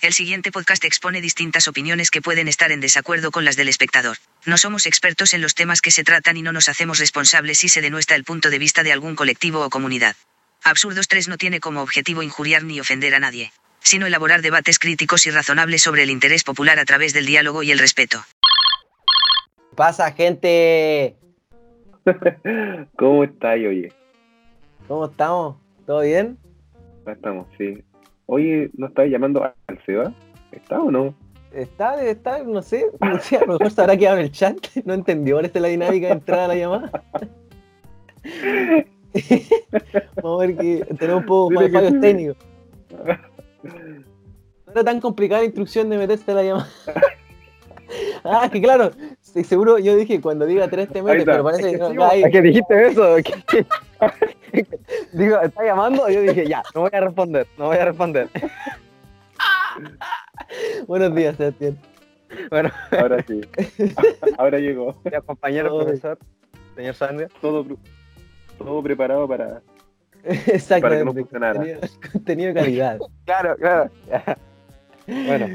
El siguiente podcast expone distintas opiniones que pueden estar en desacuerdo con las del espectador. No somos expertos en los temas que se tratan y no nos hacemos responsables si se denuestra el punto de vista de algún colectivo o comunidad. Absurdos 3 no tiene como objetivo injuriar ni ofender a nadie, sino elaborar debates críticos y razonables sobre el interés popular a través del diálogo y el respeto. pasa, gente? ¿Cómo estáis, oye? ¿Cómo estamos? ¿Todo bien? Estamos, sí. Oye, ¿no estáis llamando al Seba? ¿Está o no? Está, debe estar, no sé, no sé, a lo mejor se habrá quedado en el chat, no entendió cuál es la dinámica de entrada a la llamada. Vamos a ver que tenemos un poco más fallos sí. técnicos. No era tan complicada la instrucción de meterse a la llamada. Ah, que claro, sí, seguro yo dije cuando diga tres te metes, pero parece Es que no, hay- Es que dijiste eso. que- Digo, está llamando. y Yo dije, ya, no voy a responder, no voy a responder. Buenos días, Sebastián. Bueno, Ahora sí. Ahora llegó. compañero Ay. profesor, señor Sandia. Todo, todo preparado para. Exactamente. funcionara. Contenido, contenido de calidad. Claro, claro. Bueno,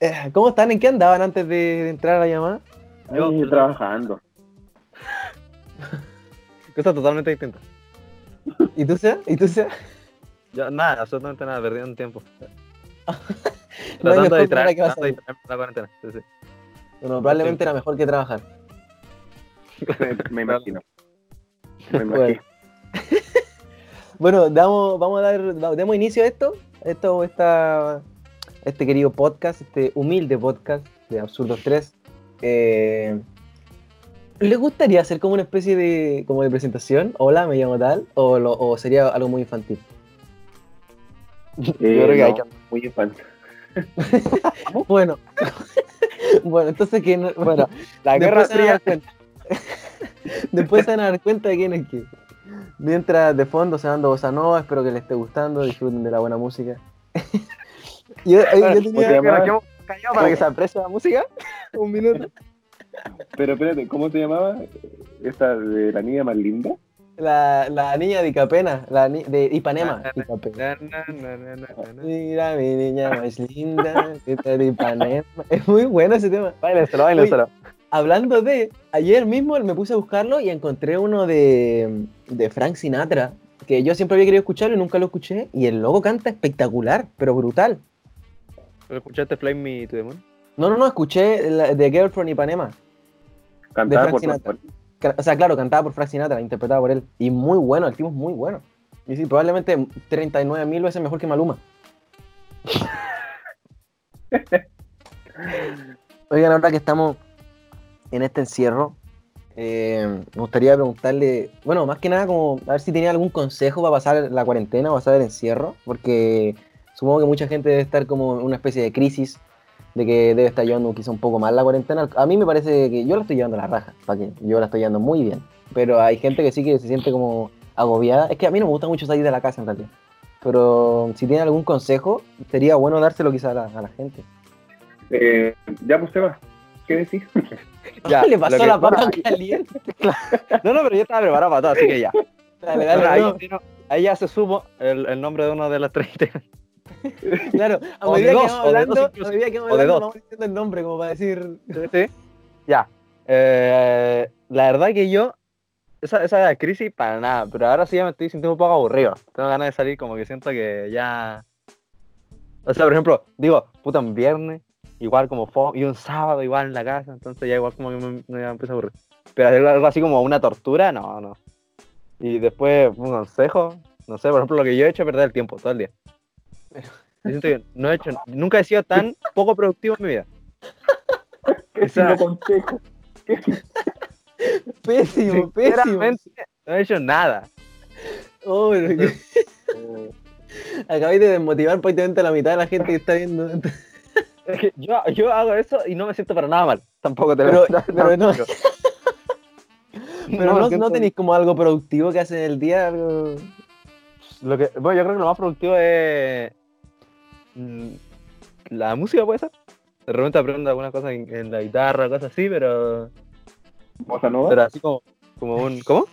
Eh, ¿Cómo están? ¿En qué andaban antes de, entrar a la llamada? Yo- trabajando. cosa totalmente distinta. ¿Y tú, Seba? ¿Y tú, Seba? Yo, nada, absolutamente nada, perdiendo tiempo. No hay Tratando de distraer, que tratando de la cuarentena. Sí, sí. Bueno, probablemente era mejor que trabajar. Me, me imagino. Me imagino. Bueno, damos, vamos a dar, da- demos inicio a esto, esto, esta, este querido podcast, este humilde podcast de Absurdos 3. Eh, ¿Les gustaría hacer como una especie de, como de presentación? Hola, me llamo tal, o, lo- o sería algo muy infantil. Eh, creo que hay no, Muy infantil. Bueno, bueno, entonces que no- bueno, La guerra fría. Después se van a dar cuenta de quién es quién. Mientras de fondo se dando bossa nova, espero que les esté gustando, disfruten de la buena música. yo, yo ¿Cómo se tenía, para que se aprecie la música. Un minuto. Pero espérate, ¿cómo se llamaba? Esta de la niña más linda. la, la niña de Icapena, la ni- de Ipanema. Mira mi niña más linda, que está de Ipanema. Es muy bueno ese tema. Báilenselo, báilenselo. Hablando de, ayer mismo me puse a buscarlo y encontré uno de, de Frank Sinatra, que yo siempre había querido escucharlo y nunca lo escuché, y el loco canta espectacular, pero brutal. ¿Pero ¿Escuchaste Flame Me to the Moon? No, no, no, escuché la, The Girl from Ipanema. Cantada Frank por Sinatra. O sea, claro, cantada por Frank Sinatra, interpretada por él. Y muy bueno, el tipo es muy bueno. Y sí, probablemente 39 mil veces mejor que Maluma. Oigan, ahora que estamos en este encierro, eh, me gustaría preguntarle, bueno, más que nada como a ver si tenía algún consejo para pasar la cuarentena o pasar el encierro, porque supongo que mucha gente debe estar como en una especie de crisis de que debe estar llevando quizá un poco mal la cuarentena. A mí me parece que yo la estoy llevando a la raja, ¿para qué? Yo la estoy llevando muy bien, pero hay gente que sí que se siente como agobiada. Es que a mí no me gusta mucho salir de la casa en realidad, pero si tienen algún consejo, sería bueno dárselo quizá a la, a la gente. Eh, ya, pues Seba, ¿qué decís? Ya, Le pasó la papa bueno, caliente. No, no, pero yo estaba preparado para todo, así que ya. Dale, Bueno, dale, ahí, no. ahí ya se supo el, el nombre de uno de las 30. Claro, a O de medida que dos, vamos o de dos hablando, incluso. a medida que vamos O de hablando, dos. vamos diciendo el nombre como para decir. Sí. Ya. Eh, la verdad que yo, esa, esa crisis para nada, pero ahora sí ya me estoy sintiendo un poco aburrido. Tengo ganas de salir, como que siento que ya. O sea, por ejemplo, digo, puta, un viernes, igual como y un sábado igual en la casa, entonces ya igual como que me, me empiezo a aburrir. Pero hacer algo así como una tortura, no, no. Y después, un consejo, no sé, por ejemplo, lo que yo he hecho es perder el tiempo todo el día. Yo siento que no he hecho, nunca he sido tan poco productivo en mi vida. Pésimo consejo. Pésimo, pésimo. No he hecho nada. Oh, pero que- Acabáis de desmotivar prácticamente a la mitad de la gente que está viendo. Es que yo, yo hago eso y no me siento para nada mal. Tampoco te Pero- lo pero no. pero- Pero me no, tenéis como algo productivo que hacen en el día. algo- Lo que, bueno, yo creo que lo más productivo es. Mm, La música puede ser. De repente aprendo algunas cosas en, en la guitarra, cosas así, pero. ¿Bossa Nova? Pero así como, como un. ¿Cómo?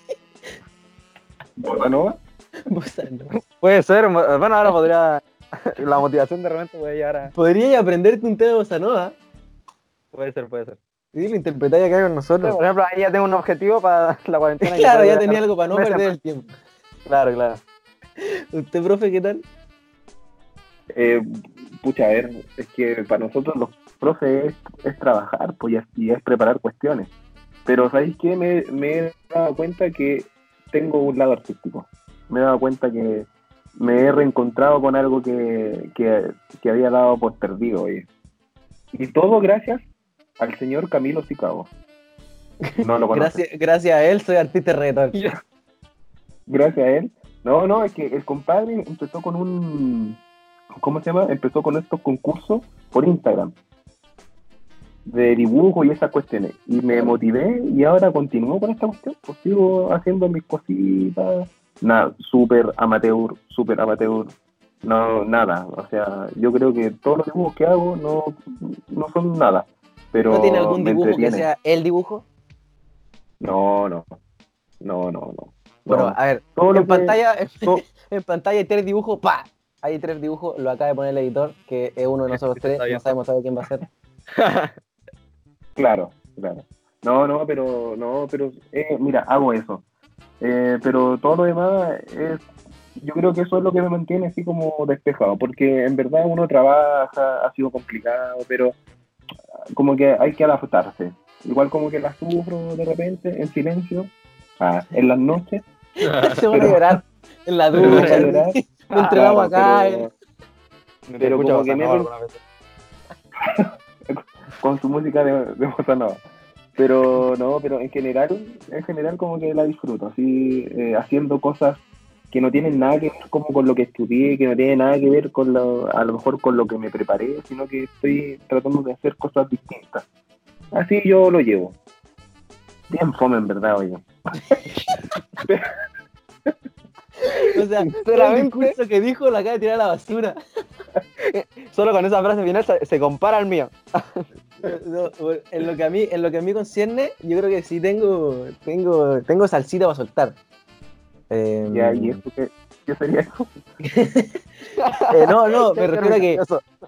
¿Bossa Nova? Bossa nova. Puede ser, bueno, ahora podría. La motivación de repente puede llegar a. Podrías aprenderte un tema de bossa nova Puede ser, puede ser. y lo interpretáis acá con nosotros. Por ejemplo, ahí ya tengo un objetivo para la cuarentena. Claro, ya tenía algo para no perder el tiempo. Claro, claro. ¿Usted, profe, qué tal? Eh, pucha, a ver, es que para nosotros los profes es, es trabajar pues, y es, y es preparar cuestiones. Pero ¿sabéis qué? Me, me he dado cuenta que tengo un lado artístico. Me he dado cuenta que me he reencontrado con algo que, que, que había dado por perdido. oye. Y todo gracias al señor Camilo Sicabo. No lo. Gracias, gracias a él soy artista reggaetón. gracias a él. No, no, es que el compadre empezó con un, ¿cómo se llama? Empezó con estos concursos por Instagram de dibujo y esas cuestiones. Y me motivé y ahora continúo con esta cuestión. Pues sigo haciendo mis cositas. Nada, súper amateur, súper amateur. No, nada. O sea, yo creo que todos los dibujos que hago no, no son nada. Pero ¿No tiene algún dibujo que sea el dibujo? No, no. No, no, no. Bueno, No. a ver, Todo en que- pantalla, todo- en pantalla hay tres dibujos, ¡pa! Hay tres dibujos, lo acaba de poner el editor, que es uno de nosotros tres, no sabemos todavía quién va a ser. Claro, claro. No, no, pero, no, pero, eh, mira, hago eso. Eh, pero todo lo demás es, yo creo que eso es lo que me mantiene así como despejado, porque en verdad uno trabaja, ha sido complicado, pero como que hay que adaptarse. Igual como que la sufro de repente en silencio, ah, en las noches. Se van a llorar en la ducha. Lo entregamos Claro, acá. pero- eh. Pero Escucha como que me- con su música de, de bossa nova. Pero no, pero en general, en general como que la disfruto, así eh, haciendo cosas que no tienen nada que ver como con lo que estudié, que no tienen nada que ver con lo, a lo mejor con lo que me preparé, sino que estoy tratando de hacer cosas distintas. Así yo lo llevo. Bien fome en verdad, oye. O sea, el discurso que dijo lo acaba de tirar a la basura. Solo con esa frase final se, se compara al mío. No, en lo que a mí, en lo que a mí concierne, yo creo que sí tengo, tengo, tengo salsita para soltar. Eh, Ya, ¿y eso qué, qué sería eso? eh, no, no, me refiero a que,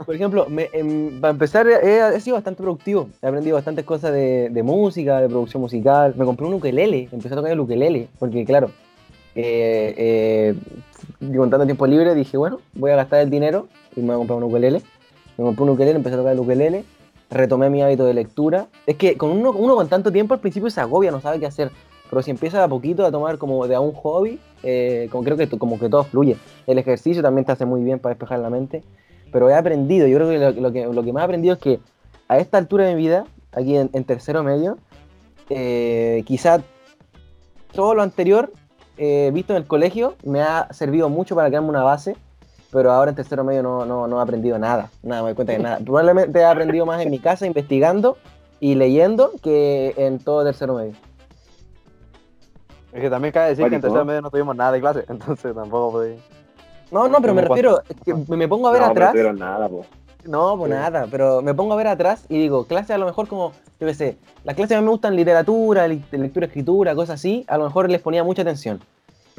por ejemplo, me- em, para empezar, he, he sido bastante productivo. He aprendido bastantes cosas de, de música, de producción musical. Me compré un ukelele, empecé a tocar el ukelele, porque claro, eh, eh, contando tiempo libre, dije, bueno, voy a gastar el dinero y me voy a comprar un ukelele. Me compré un ukelele, empecé a tocar el ukelele, retomé mi hábito de lectura. Es que con uno, uno con tanto tiempo al principio se agobia, no sabe qué hacer. Pero si empieza a poquito a tomar como de a un hobby, eh, como creo que como que todo fluye. El ejercicio también te hace muy bien para despejar la mente. Pero he aprendido, yo creo que lo, lo que lo que más he aprendido es que a esta altura de mi vida, aquí en, en tercero medio, eh, quizá todo lo anterior eh, visto en el colegio me ha servido mucho para crearme una base, pero ahora en tercero medio no, no, no he aprendido nada, nada, me doy cuenta de nada. Probablemente he aprendido más en mi casa investigando y leyendo que en todo tercero medio. Es que también cabe decir que en Pánico. tercer medio no tuvimos nada de clase, entonces tampoco podía. No, no, pero me ¿Cómo refiero, es que me- me pongo a ver no, no atrás. tuvieron nada, po. No, pues Sí. nada, pero me pongo a ver atrás y digo, clases a lo mejor como, yo qué sé, las clases a mí me gustan literatura, li- lectura, escritura, cosas así, a lo mejor les ponía mucha atención.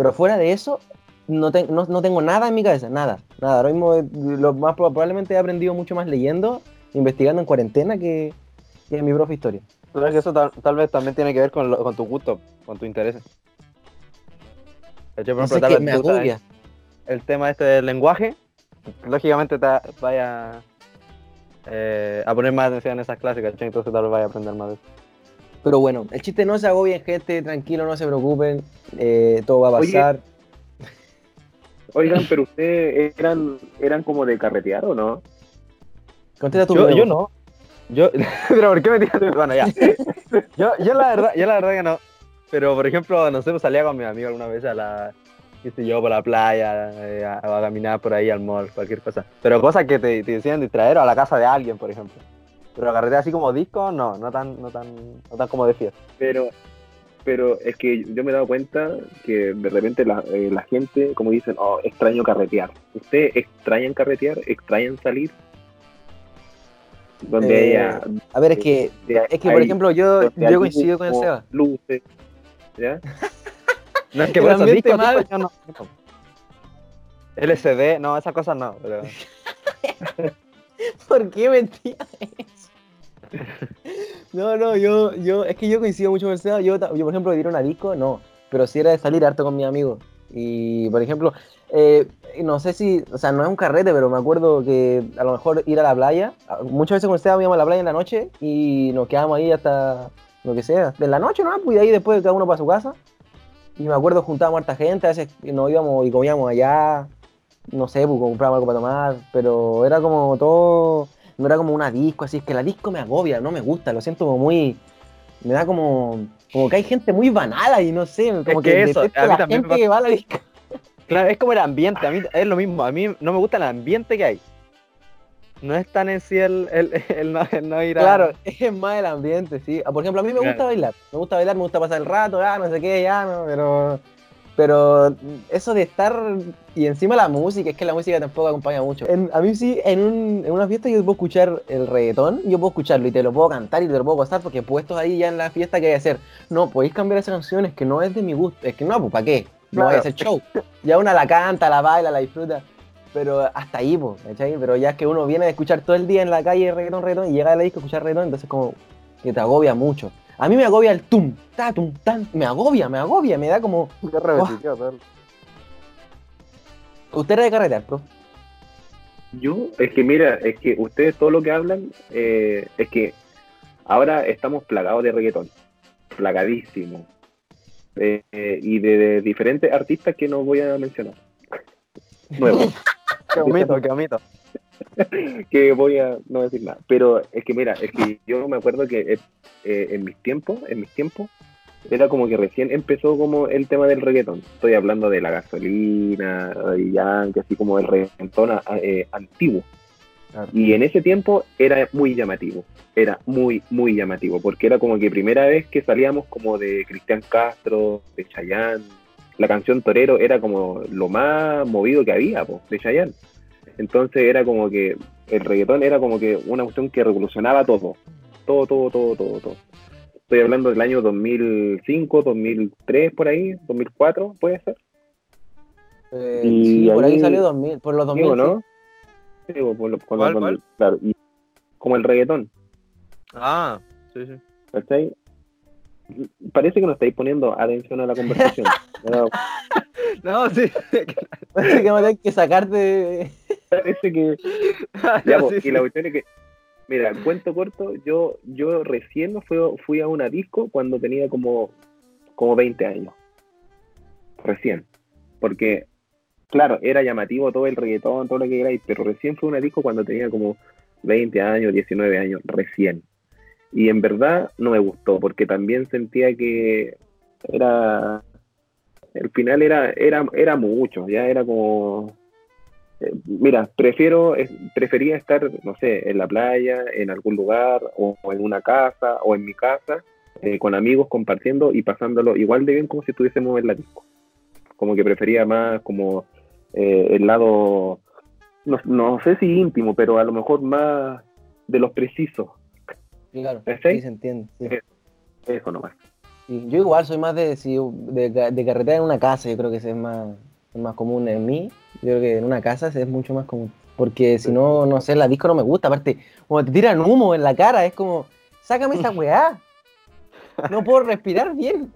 Pero fuera de eso, no, te- no, no tengo nada en mi cabeza, nada, nada. Ahora mismo eh, lo más proba- probablemente he aprendido mucho más leyendo, investigando en cuarentena que, que en mi profe historia. Pero que eso tal, tal vez también tiene que ver con, lo- con tu gusto, con tu interés. Por ejemplo, No sé, tal que vez me sabes el tema este del lenguaje, lógicamente te vaya eh, a poner más atención en esas clases, ¿cachai? Entonces tal vez vaya a aprender más de eso. Pero bueno, el chiste no se agobien, gente, tranquilo, no se preocupen, eh, todo va a Oye, pasar. Oigan, pero ustedes eran, eran como de carretear o no? Contesta tu Yo, video. yo no. Yo, pero ¿por qué me tiras? Bueno, ya. Yo, yo la verdad, yo la verdad que no. Pero por ejemplo, no sé, pues, salía con mis amigos alguna vez a la, qué sé yo, por la playa, eh, a, a caminar por ahí al mall, cualquier cosa. Pero cosas que te, te decían distraer o a la casa de alguien, por ejemplo. Pero la carretera así como disco, no, no tan, no tan, no tan como de fiesta. Pero, pero es que yo me he dado cuenta que de repente la, eh, la gente, como dicen, oh, extraño carretear. ¿Ustedes extrañan carretear? ¿Extrañan salir? Donde Eh, haya... A ver, es que, es que por ejemplo, yo, yo coincido con el Seba. Luces, ¿ya? No es que por eso, ambiente disco, mal. yo no. LCD, no, esas cosas no, pero... ¿Por qué mentía eso? No, no, yo, yo, es que yo coincido mucho con el Seba. Yo, yo, por ejemplo, ir a una disco, no. Pero sí era de salir harto con mis amigos. Y, por ejemplo, eh, no sé si, o sea, no es un carrete, pero me acuerdo que a lo mejor ir a la playa. a- Muchas veces con el Seba íbamos a la playa en la noche y nos quedábamos ahí hasta lo que sea. De la noche, ¿no? Pues de ahí después cada uno para su casa. Y me acuerdo juntábamos harta gente, a veces nos íbamos y comíamos allá. No sé, pues comprábamos algo para tomar, pero era como todo no era como una disco, así es que la disco me agobia, no me gusta, lo siento como muy. Me da como. Como que hay gente muy banal ahí, no sé, como que que, eso, detesto a mí la también me gente que va a la disco. Claro, es como el ambiente, a mí es lo mismo, a mí no me gusta el ambiente que hay. No es tan en sí el, el, el no, el no ir a... Claro, es más el ambiente, sí. Ah, Por ejemplo, a mí me gusta Claro. bailar, me gusta bailar, me gusta pasar el rato, ah, no sé qué, ya, no, pero. Pero eso de estar. Y encima la música, es que la música tampoco acompaña mucho. En- a mí sí, en, un, en una fiesta yo puedo escuchar el reggaetón, yo puedo escucharlo y te lo puedo cantar y te lo puedo gozar porque puestos ahí ya en la fiesta que hay que hacer. No, podéis cambiar esa canción, es que no es de mi gusto. Es que no, pues ¿para qué? No Claro. hacer show. Ya una la canta, la baila, la disfruta. Pero hasta ahí, pues, ¿cachai? Pero ya es que uno viene a escuchar todo el día en la calle reggaetón, reggaetón, y llega a la disco a escuchar reggaetón, entonces como que te agobia mucho. A mí me agobia el tum, ta, tum, tan, me agobia, me agobia, me da como... Qué repetitivo. Usted era de carretera, profe. Yo, es que mira, es que ustedes todo lo que hablan, eh, es que ahora estamos plagados de reggaetón, plagadísimo. Eh, eh, y de, de diferentes artistas que no voy a mencionar. Nuevos, Qué bonito, qué bonito. que voy a no decir nada. Pero es que mira, es que yo me acuerdo que eh, eh, en mis tiempos, en mis tiempos, era como que recién empezó como el tema del reggaetón. Estoy hablando de la gasolina, y Yankee, así como el reggaetón eh, antiguo. Y en ese tiempo era muy llamativo, era muy, muy llamativo, porque era como que primera vez que salíamos como de Cristian Castro, de Chayanne, la canción Torero era como lo más movido que había, po, de Chayanne. Entonces era como que el reggaetón era como que una cuestión que revolucionaba todo, todo, todo, todo, todo, todo. Estoy hablando del año 2005, 2003, por ahí, 2004, puede ser. Eh, Y sí, por ahí ahí- salió 2000, por los 2000. Digo, sí. ¿no? Digo, por lo- con los ¿Cuál, 2000, claro. Y como el reggaetón. Ah, sí, sí. ¿cachai? Parece que no estáis poniendo atención a la conversación. No, sí. Parece que a tener que sacarte de... parece que. Ya, po, sí, y la cuestión es que. Mira, cuento corto, yo, yo recién fui, fui a una disco cuando tenía como, como 20 años. Recién. Porque, claro, era llamativo todo el reggaetón, todo lo que queráis, pero recién fue a una disco cuando tenía como 20 años, 19 años, recién. Y en verdad no me gustó, porque también sentía que era. El final era, era, era mucho, ya era como. Eh, Mira, prefiero, prefería estar, no sé, en la playa, en algún lugar, o, o en una casa, o en mi casa, eh, con amigos compartiendo y pasándolo igual de bien como si estuviésemos en la disco. Como que prefería más como eh, el lado, no, no sé si íntimo, pero a lo mejor más de los precisos. Claro, sí se entiende. sí. Eh. Eso nomás. Sí, Yo igual soy más de, si- de, de carretera en una casa, yo creo que ese es más, es más común en mí. Yo creo que en una casa es mucho más común. Porque si no, no sé, la disco no me gusta. Aparte, como te tiran humo en la cara, es como, sácame esa weá. No puedo respirar bien.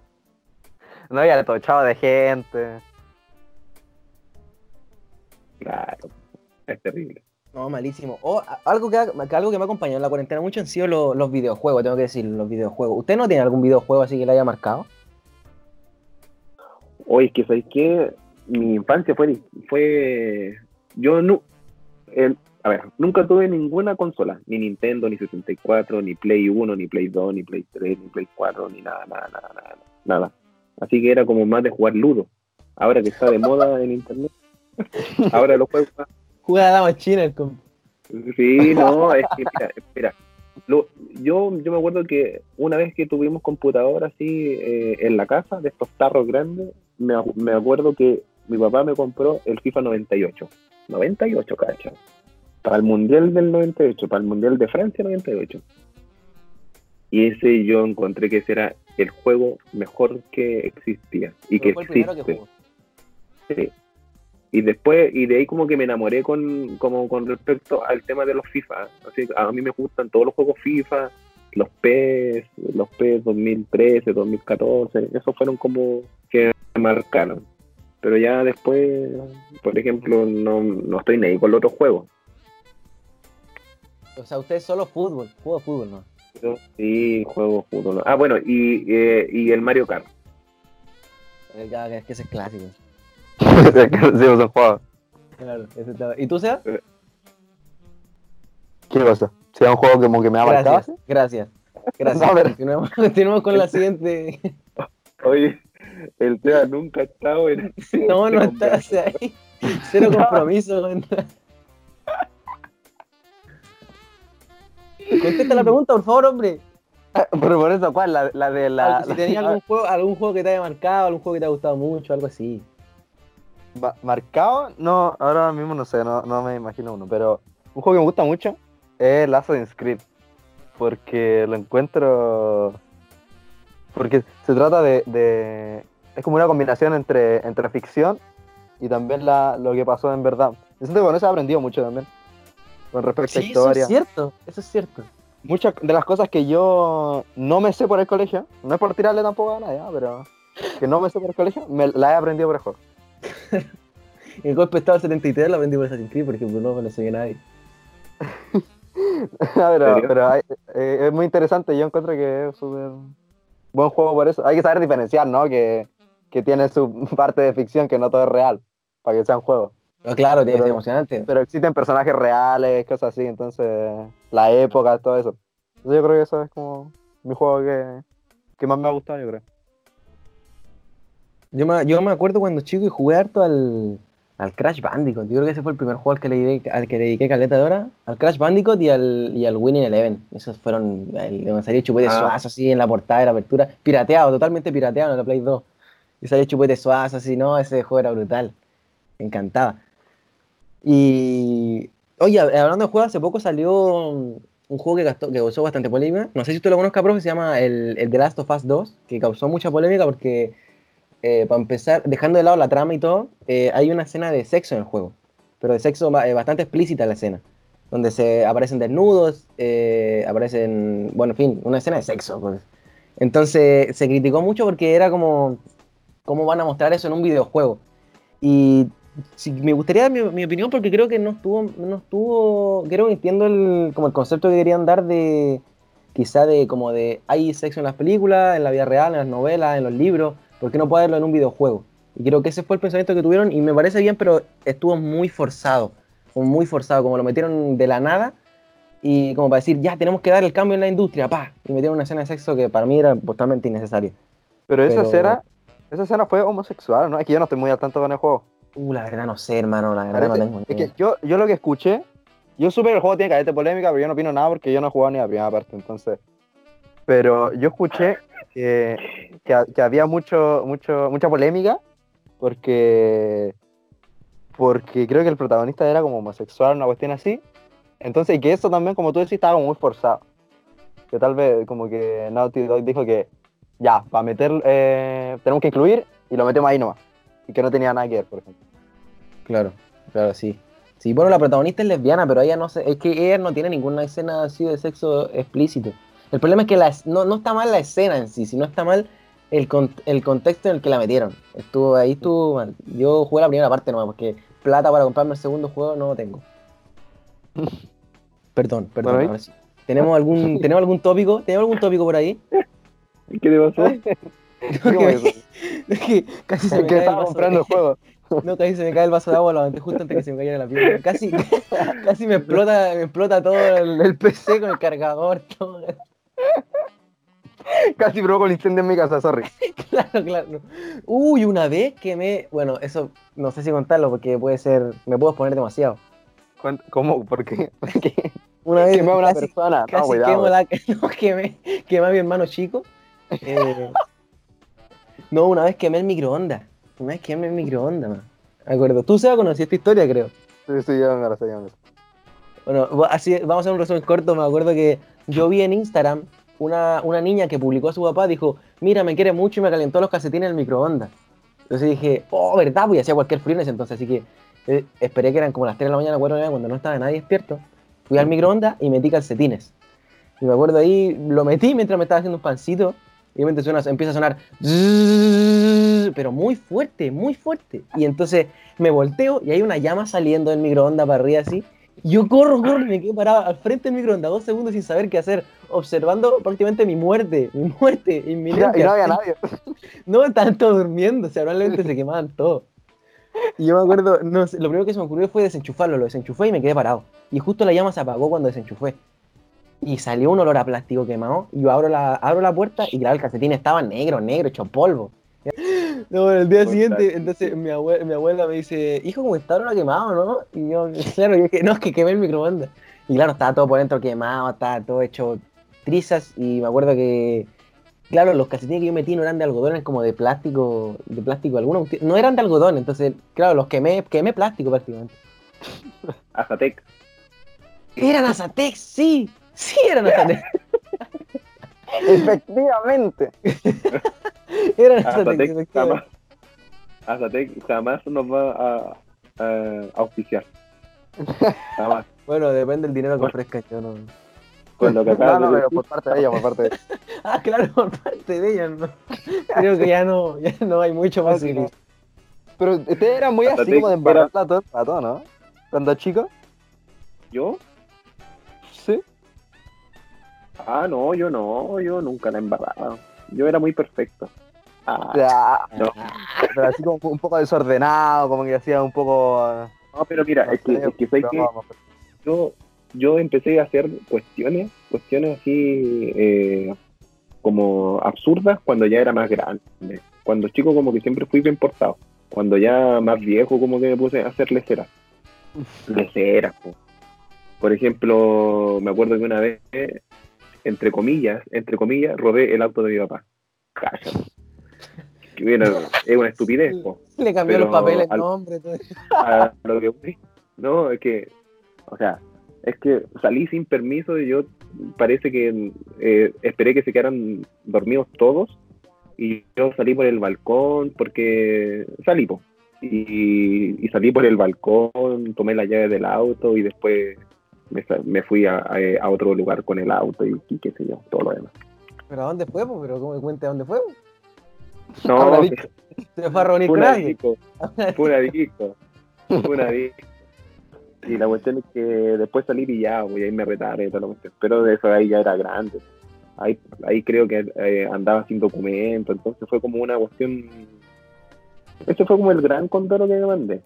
No había tochado de gente. Claro, es terrible. No, malísimo. O a- algo que, ha- que algo que me ha acompañado en la cuarentena mucho han sido lo- los videojuegos, tengo que decir, los videojuegos. ¿Usted no tiene algún videojuego así que le haya marcado? Oye, es que sabéis que mi infancia fue, fue yo no, eh, a ver, nunca tuve ninguna consola, ni Nintendo, ni 64, ni Play 1, ni Play 2, ni Play 3, ni Play 4, ni nada, nada, nada, nada, nada. Así que era como más de jugar ludo. Ahora que está de moda en internet, ahora los juegos Juega dama china el. Sí, no, es que mira, espera. Lo- yo, yo me acuerdo que una vez que tuvimos computadora así eh, en la casa, de estos tarros grandes, me, me acuerdo que mi papá me compró el FIFA 98. 98, cacha. Para el Mundial del 98, para el Mundial de Francia 98. Y ese yo encontré que ese era el juego mejor que existía y que existe. Sí. Y después, y de ahí como que me enamoré con, como con respecto al tema de los FIFA. Así, a mí me gustan todos los juegos FIFA, los PES, los PES 2013, 2014, esos fueron como que me marcaron. Pero ya después, por ejemplo, no, no estoy ni ahí con los otros juegos. O sea, usted es solo fútbol, juego fútbol, ¿no? Yo sí juego fútbol. Ah, bueno, y, eh, y el Mario Kart. El que es que ese es clásico. sí, son juegos. Claro, ese está- ¿Y tú, Seba? ¿Qué pasa? Si es un juego como que me ha marcado. Gracias, gracias. Gracias. No, Continuemos, continuemos con la siguiente. Oye, el Teba nunca ha estado en. No, no este estás ahí. Cero compromiso. con- Contesta la pregunta, por favor, hombre. Pero por eso, ¿cuál? La, la de la. Si algún juego, algún juego que te haya marcado, algún juego que te haya gustado mucho, algo así. Ma- ¿Marcado? No, ahora mismo no sé, no, no me imagino uno, pero un juego que me gusta mucho es el Assassin's Creed, porque lo encuentro... Porque se trata de... de- es como una combinación entre, entre ficción y también la, lo que pasó en verdad. Yo siento que con eso he aprendido mucho también, con respecto a Sí, eso historia. es cierto, eso es cierto. Muchas de las cosas que yo no me sé por el colegio, no es por tirarle tampoco a nadie, ¿ah? pero que no me sé por el colegio, me las he aprendido por el juego. El golpe estado 73 lo aprendí por Assassin's Creed, por ejemplo, no me lo enseñó nadie. pero serio? pero hay- eh, es muy interesante, yo encuentro que es súper buen juego por eso. Hay que saber diferenciar, ¿no? Que, que tiene su parte de ficción, que no todo es real, para que sea un juego. Pero claro, tiene que ser emocionante. Pero existen personajes reales, cosas así, entonces la época, todo eso. Entonces yo creo que eso es como mi juego que, que más me ha gustado, yo creo. Yo me, yo me acuerdo cuando chico y jugué harto al, al Crash Bandicoot. Yo creo que ese fue el primer juego al que le dediqué, al que le dediqué caleta de hora. Al Crash Bandicoot y al, y al Winning Eleven. Esos fueron. El, donde salía Chupete Ah. Suazo así en la portada de la apertura. Pirateado, totalmente pirateado en la Play 2. Y salía Chupete Suazo así, no, ese juego era brutal. Me encantaba. Y. Oye, hab- hablando de juegos, hace poco salió un un juego que, gastó, que causó bastante polémica. No sé si usted lo conozca, profe, se llama el, el The Last of Us 2, que causó mucha polémica porque eh, para empezar, dejando de lado la trama y todo, eh, hay una escena de sexo en el juego, pero de sexo eh, bastante explícita la escena, donde se aparecen desnudos, eh, aparecen, bueno, en fin, una escena de sexo. Pues. Entonces se criticó mucho porque era como, ¿cómo van a mostrar eso en un videojuego? Y si, me gustaría dar mi, mi opinión porque creo que no estuvo, no estuvo, creo que entiendo el, como el concepto que querían dar de, quizá de como de, hay sexo en las películas, en la vida real, en las novelas, en los libros, ¿por qué no puedo verlo en un videojuego? Y creo que ese fue el pensamiento que tuvieron y me parece bien, pero estuvo muy forzado, como muy forzado, como lo metieron de la nada y como para decir, ya tenemos que dar el cambio en la industria, pa, y metieron una escena de sexo que para mí era totalmente innecesaria. Pero esa Pero- escena, esa escena fue homosexual, ¿no? Es que yo no estoy muy al tanto con el juego. Uh, la verdad no sé, hermano, la verdad no Parece- tengo ni es que yo, yo lo que escuché, yo supe que el juego tiene caleta de polémica, pero yo no opino nada porque yo no he jugado ni la primera parte, entonces. Pero yo escuché que, que, ha- que había mucho, mucho, mucha polémica porque, porque creo que el protagonista era como homosexual, una cuestión así. Entonces, y que eso también, como tú decís, estaba muy forzado. Que tal vez como que Naughty Dog dijo que ya, para meter, eh, tenemos que incluir y lo metemos ahí nomás. Y que no tenía nada que ver, por ejemplo. Claro, claro, sí. Sí, bueno, la protagonista es lesbiana, pero ella no sé, es que ella no tiene ninguna escena así de sexo explícito. El problema es que la, no, no está mal la escena en sí, sino está mal el, con- el contexto en el que la metieron. Estuvo ahí, estuvo mal. Yo jugué la primera parte nomás, porque plata para comprarme el segundo juego no tengo. Perdón, perdón. ¿Tenemos algún, ¿Tenemos algún tópico? ¿Tenemos algún tópico por ahí? ¿Qué te pasó? ¿Cómo que- eso? Es que casi se me cae el vaso de- juego. No, casi se me cae el vaso de agua, lo levanté justo antes que se me cayera la piel. Casi, casi me explota, me explota todo el, el PC con el cargador, todo. Casi provoco el incendio en mi casa, sorry. Claro, claro. Uy, una vez que me. Bueno, eso no sé si contarlo porque puede ser. Me puedo exponer demasiado. ¿Cómo? ¿Por qué? ¿Por qué? Una vez Quemé a una casi, persona. No, casi cuidado. quemo la. No, quemé, quemé a mi hermano chico. Eh, no, una vez quemé el microondas. Una vez quemé el microondas, man. Me acuerdo. Tú, Seba, conocí esta historia, creo. Sí, sí, yo me lo sé, yo me lo sé. Bueno, así, vamos a hacer un resumen corto. Me acuerdo que yo vi en Instagram una, una niña que publicó a su papá, dijo, mira, me quiere mucho y me calentó los calcetines en el microondas. Entonces dije, oh, ¿verdad? Pues hacía cualquier frío en ese entonces, así que Eh, esperé que eran como las 3 de la mañana, 4 de la mañana, cuando no estaba nadie despierto. Fui al microondas y metí calcetines. Y me acuerdo ahí, lo metí mientras me estaba haciendo un pancito. Y de repente suena, empieza a sonar, pero muy fuerte, muy fuerte. Y entonces me volteo y hay una llama saliendo del microondas para arriba así. Yo corro, corro y me quedé parado al frente del microondas dos segundos sin saber qué hacer, observando prácticamente mi muerte, mi muerte Y, inminente. y no había nadie. No, estaban todos durmiendo, o sea, probablemente se quemaban todos. Y yo me acuerdo, no sé, lo primero que se me ocurrió fue desenchufarlo, lo desenchufé y me quedé parado. Y justo la llama se apagó cuando desenchufé. Y salió un olor a plástico quemado. Y yo abro la, abro la puerta y claro, el calcetín estaba negro, negro, hecho polvo. No, el día siguiente, entonces mi abuela, mi abuela me dice, hijo, como está ahora quemado, ¿no? Y yo, claro, yo dije, no, es que quemé el microondas. Y claro, estaba todo por dentro quemado, estaba todo hecho trizas. Y me acuerdo que, claro, los calcetines que yo metí no eran de algodón, eran como de plástico, de plástico alguno. No eran de algodón, entonces, claro, los quemé, quemé plástico prácticamente. Azatec. Eran Azatex, sí, sí eran Azatex. Efectivamente. Azatex, Azatec jamás. Azatec jamás nos va a, a auspiciar. Jamás. Bueno, depende del dinero que ofrezca yo, no. Con lo que No, acabas no, de pero decir, por parte de ella, por parte de ella. Ah, claro, por parte de ella, ¿no? Creo que ya no, ya no hay mucho más. Ok. Pero ustedes eran muy así como de embarrarla todo el rato, ¿no? Cuando chico. ¿Yo? Sí. Ah, no, yo no, yo nunca la he embarrado. Yo era muy perfecto. Ah, no. pero así como un poco desordenado, como que hacía un poco. No, pero mira, no es que, sé, es que pero que vamos, yo, yo empecé a hacer cuestiones, cuestiones así eh, como absurdas cuando ya era más grande. Cuando chico como que siempre fui bien portado. Cuando ya más viejo como que me puse a hacer leceras. Leceras, po. Por ejemplo, me acuerdo que una vez, entre comillas, entre comillas, robé el auto de mi papá. Cállate. Que es una estupidez, po Le cambió Pero los papeles, al- nombre, a lo que. No, es que, o sea, es que salí sin permiso y yo parece que eh, esperé que se quedaran dormidos todos y yo salí por el balcón porque salí, po. Y, y salí por el balcón, tomé la llave del auto y después me, fui a, a- a otro lugar con el auto y, y qué sé yo, todo lo demás. ¿Pero a dónde fue, po? ¿Pero cómo me cuenta dónde fue? po? No, Se fue a reunir fue un adicto, fue un adicto. Y la cuestión es que después salí pillado y ahí me cuestión. Pero de eso ahí ya era grande. Ahí, ahí creo que eh, andaba sin documento, entonces fue como una cuestión. Ese fue como el gran condoro que me mandé.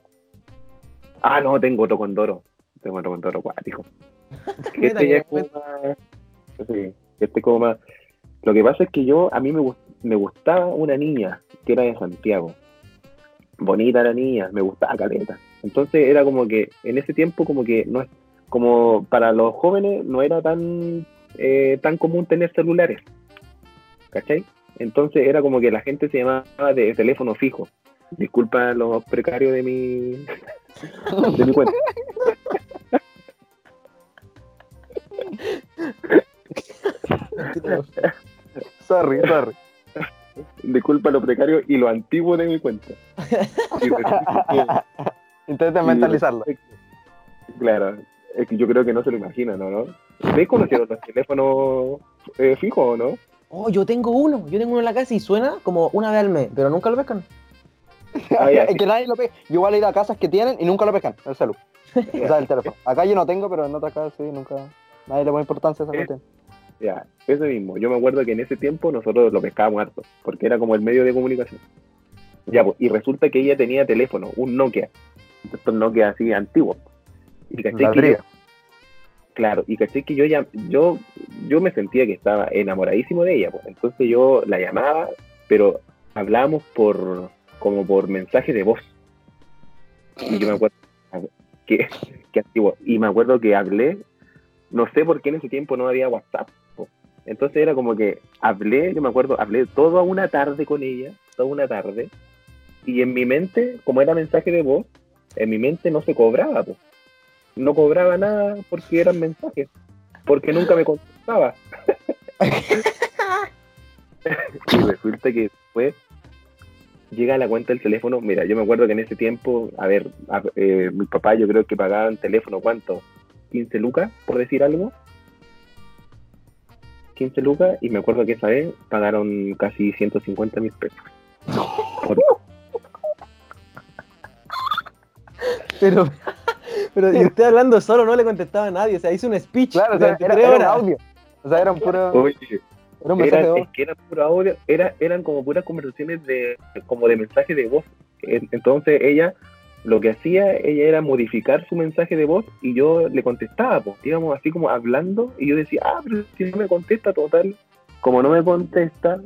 Ah, no, tengo otro condoro. Tengo otro condoro acuático. Este ya es como más. Sí, este es como más. Lo que pasa es que yo, a mí me, gust- me gustaba una niña que era de Santiago. Bonita la niña, me gustaba caleta. Entonces era como que en ese tiempo como que no es como para los jóvenes no era tan eh, tan común tener celulares. ¿Cachai? Entonces era como que la gente se llamaba de teléfono fijo. Disculpa los precarios de mi de mi cuenta. Sorry, sorry. Disculpa lo precario y lo antiguo de mi cuenta. Y mentalizarlo. Claro, es que yo creo que no se lo imaginan, ¿no? ¿Ustedes conocieron los teléfonos eh, fijos o no? Oh, yo tengo uno. Yo tengo uno en la casa y suena como una vez al mes, pero nunca lo pescan. Ah, ya, que nadie lo pesca. Yo igual he ido a casas que tienen y nunca lo pescan, el celu. O sea, el teléfono. Acá yo no tengo, pero en otras casas sí, nunca. Nadie le pone importancia a esa Eh, cuestión. Ya, eso mismo. Yo me acuerdo que en ese tiempo nosotros lo pescábamos harto, porque era como el medio de comunicación. Ya, pues, y resulta que ella tenía teléfono, un Nokia. Estos Nokia así antiguos. Y caché que yo- claro, y caché que yo ya, yo, yo me sentía que estaba enamoradísimo de ella, pues. Entonces yo la llamaba, pero hablábamos por, como por mensaje de voz. Y yo me acuerdo que, que antiguo. Y me acuerdo que hablé, no sé por qué en ese tiempo no había WhatsApp. Entonces era como que hablé, yo me acuerdo, hablé toda una tarde con ella, toda una tarde, y en mi mente, como era mensaje de voz, en mi mente no se cobraba, po. no cobraba nada porque eran mensajes, porque nunca me contestaba. y resulta que después llega a la cuenta del teléfono. Mira, yo me acuerdo que en ese tiempo, a ver, a- eh, mi papá yo creo que pagaban teléfono, ¿cuánto? 15 lucas, por decir algo. 15 lucas, y me acuerdo que esa vez pagaron casi 150 mil pesos. Por- Pero, pero y usted hablando solo no le contestaba a nadie, o sea, hizo un speech Claro, o sea, era, era un audio. O sea, era un puro. Oye, Era un mensaje Era- es que era puro audio, era, eran como puras conversaciones de, como de mensaje de voz. En- Entonces ella, lo que hacía, ella era modificar su mensaje de voz y yo le contestaba, pues íbamos así como hablando y yo decía, ah, pero si no me contesta total, como no me contesta,